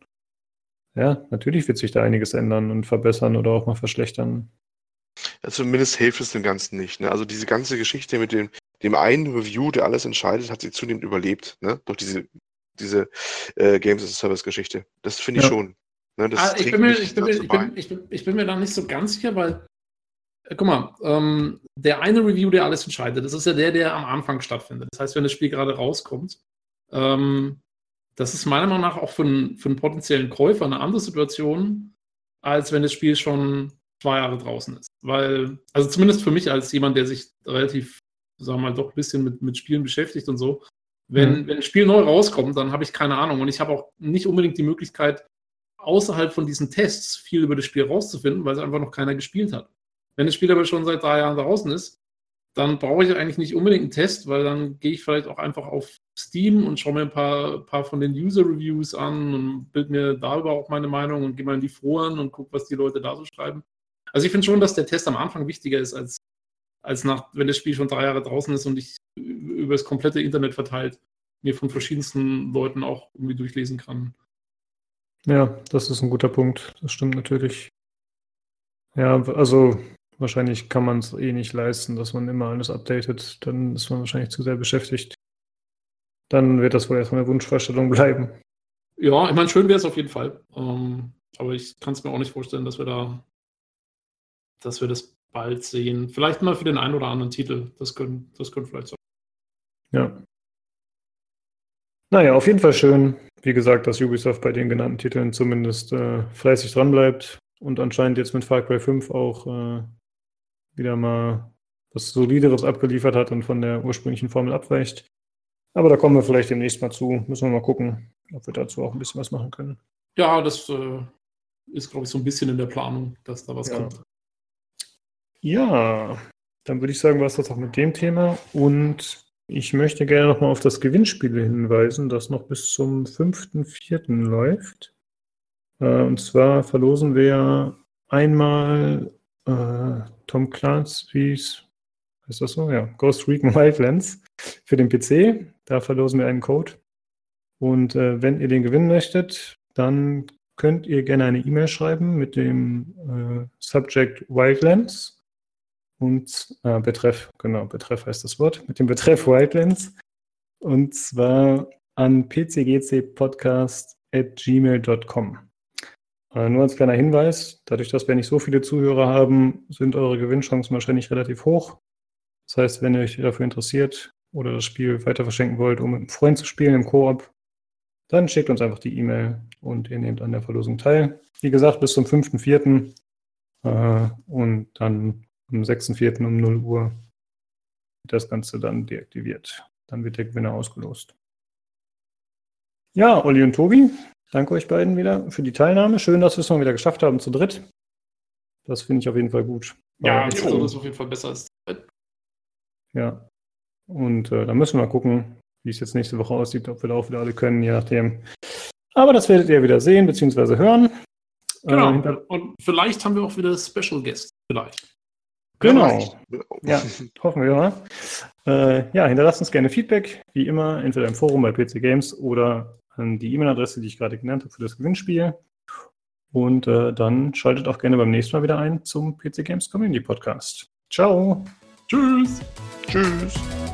A: ja, natürlich wird sich da einiges ändern und verbessern oder auch mal verschlechtern.
B: Ja, zumindest hilft es dem Ganzen nicht. Ne? Also diese ganze Geschichte mit dem dem einen Review, der alles entscheidet, hat sie zunehmend überlebt, ne? Durch diese, diese äh, Games as a Service-Geschichte. Das finde ich ja. schon.
C: Ne? Das ah, ich, bin mir, ich, bin mir, ich, bin, ich, bin, ich bin mir da nicht so ganz sicher, weil, äh, guck mal, ähm, der eine Review, der alles entscheidet, das ist ja der, der am Anfang stattfindet. Das heißt, wenn das Spiel gerade rauskommt, ähm, das ist meiner Meinung nach auch für einen, für einen potenziellen Käufer eine andere Situation, als wenn das Spiel schon zwei Jahre draußen ist. Weil, also zumindest für mich als jemand, der sich relativ sagen wir mal, doch ein bisschen mit, mit Spielen beschäftigt und so. Wenn, mhm. wenn ein Spiel neu rauskommt, dann habe ich keine Ahnung. Und ich habe auch nicht unbedingt die Möglichkeit, außerhalb von diesen Tests viel über das Spiel rauszufinden, weil es einfach noch keiner gespielt hat. Wenn das Spiel aber schon seit drei Jahren draußen ist, dann brauche ich eigentlich nicht unbedingt einen Test, weil dann gehe ich vielleicht auch einfach auf Steam und schaue mir ein paar, paar von den User-Reviews an und bild mir darüber auch meine Meinung und gehe mal in die Foren und gucke, was die Leute da so schreiben. Also ich finde schon, dass der Test am Anfang wichtiger ist als als nach, wenn das Spiel schon drei Jahre draußen ist und ich über das komplette Internet verteilt mir von verschiedensten Leuten auch irgendwie durchlesen kann.
A: Ja, das ist ein guter Punkt. Das stimmt natürlich. Ja, also wahrscheinlich kann man es eh nicht leisten, dass man immer alles updatet. Dann ist man wahrscheinlich zu sehr beschäftigt. Dann wird das wohl erstmal eine Wunschvorstellung bleiben.
C: Ja, ich meine, schön wäre es auf jeden Fall. Ähm, aber ich kann es mir auch nicht vorstellen, dass wir da, dass wir das bald sehen. Vielleicht mal für den einen oder anderen Titel. Das könnte das können vielleicht sein.
A: Ja. Naja, auf jeden Fall schön, wie gesagt, dass Ubisoft bei den genannten Titeln zumindest äh, fleißig dranbleibt und anscheinend jetzt mit Far Cry 5 auch äh, wieder mal was Solideres abgeliefert hat und von der ursprünglichen Formel abweicht. Aber da kommen wir vielleicht demnächst mal zu. Müssen wir mal gucken, ob wir dazu auch ein bisschen was machen können.
C: Ja, das äh, ist, glaube ich, so ein bisschen in der Planung, dass da was ja. kommt.
A: Ja, dann würde ich sagen, war es das auch mit dem Thema. Und ich möchte gerne nochmal auf das Gewinnspiel hinweisen, das noch bis zum 5.4. läuft. Äh, und zwar verlosen wir einmal äh, Tom Clancy's, heißt das so? Ja, Ghost Recon Wildlands für den PC. Da verlosen wir einen Code. Und äh, wenn ihr den gewinnen möchtet, dann könnt ihr gerne eine E-Mail schreiben mit dem äh, Subject Wildlands und äh, Betreff, genau, Betreff heißt das Wort, mit dem Betreff Wildlands. Und zwar an pcgcpodcast.gmail.com. Äh, nur als kleiner Hinweis, dadurch, dass wir nicht so viele Zuhörer haben, sind eure Gewinnchancen wahrscheinlich relativ hoch. Das heißt, wenn ihr euch dafür interessiert oder das Spiel weiter verschenken wollt, um mit einem Freund zu spielen im Koop, dann schickt uns einfach die E-Mail und ihr nehmt an der Verlosung teil. Wie gesagt, bis zum 5.4. Äh, und dann am 6.4. um 0 Uhr wird das Ganze dann deaktiviert. Dann wird der Gewinner ausgelost. Ja, Olli und Tobi, danke euch beiden wieder für die Teilnahme. Schön, dass wir es mal wieder geschafft haben zu dritt. Das finde ich auf jeden Fall gut.
C: Ja, das ist auf jeden Fall besser als dritt.
A: Ja. Und äh, dann müssen wir mal gucken, wie es jetzt nächste Woche aussieht, ob wir da auch wieder alle können, je nachdem. Aber das werdet ihr wieder sehen bzw. hören.
C: Genau. Äh, und vielleicht haben wir auch wieder Special Guests. Vielleicht.
A: Genau. Ja, hoffen wir mal. Äh, ja, hinterlasst uns gerne Feedback, wie immer, entweder im Forum bei PC Games oder an die E-Mail-Adresse, die ich gerade genannt habe für das Gewinnspiel. Und äh, dann schaltet auch gerne beim nächsten Mal wieder ein zum PC Games Community Podcast. Ciao.
C: Tschüss.
B: Tschüss.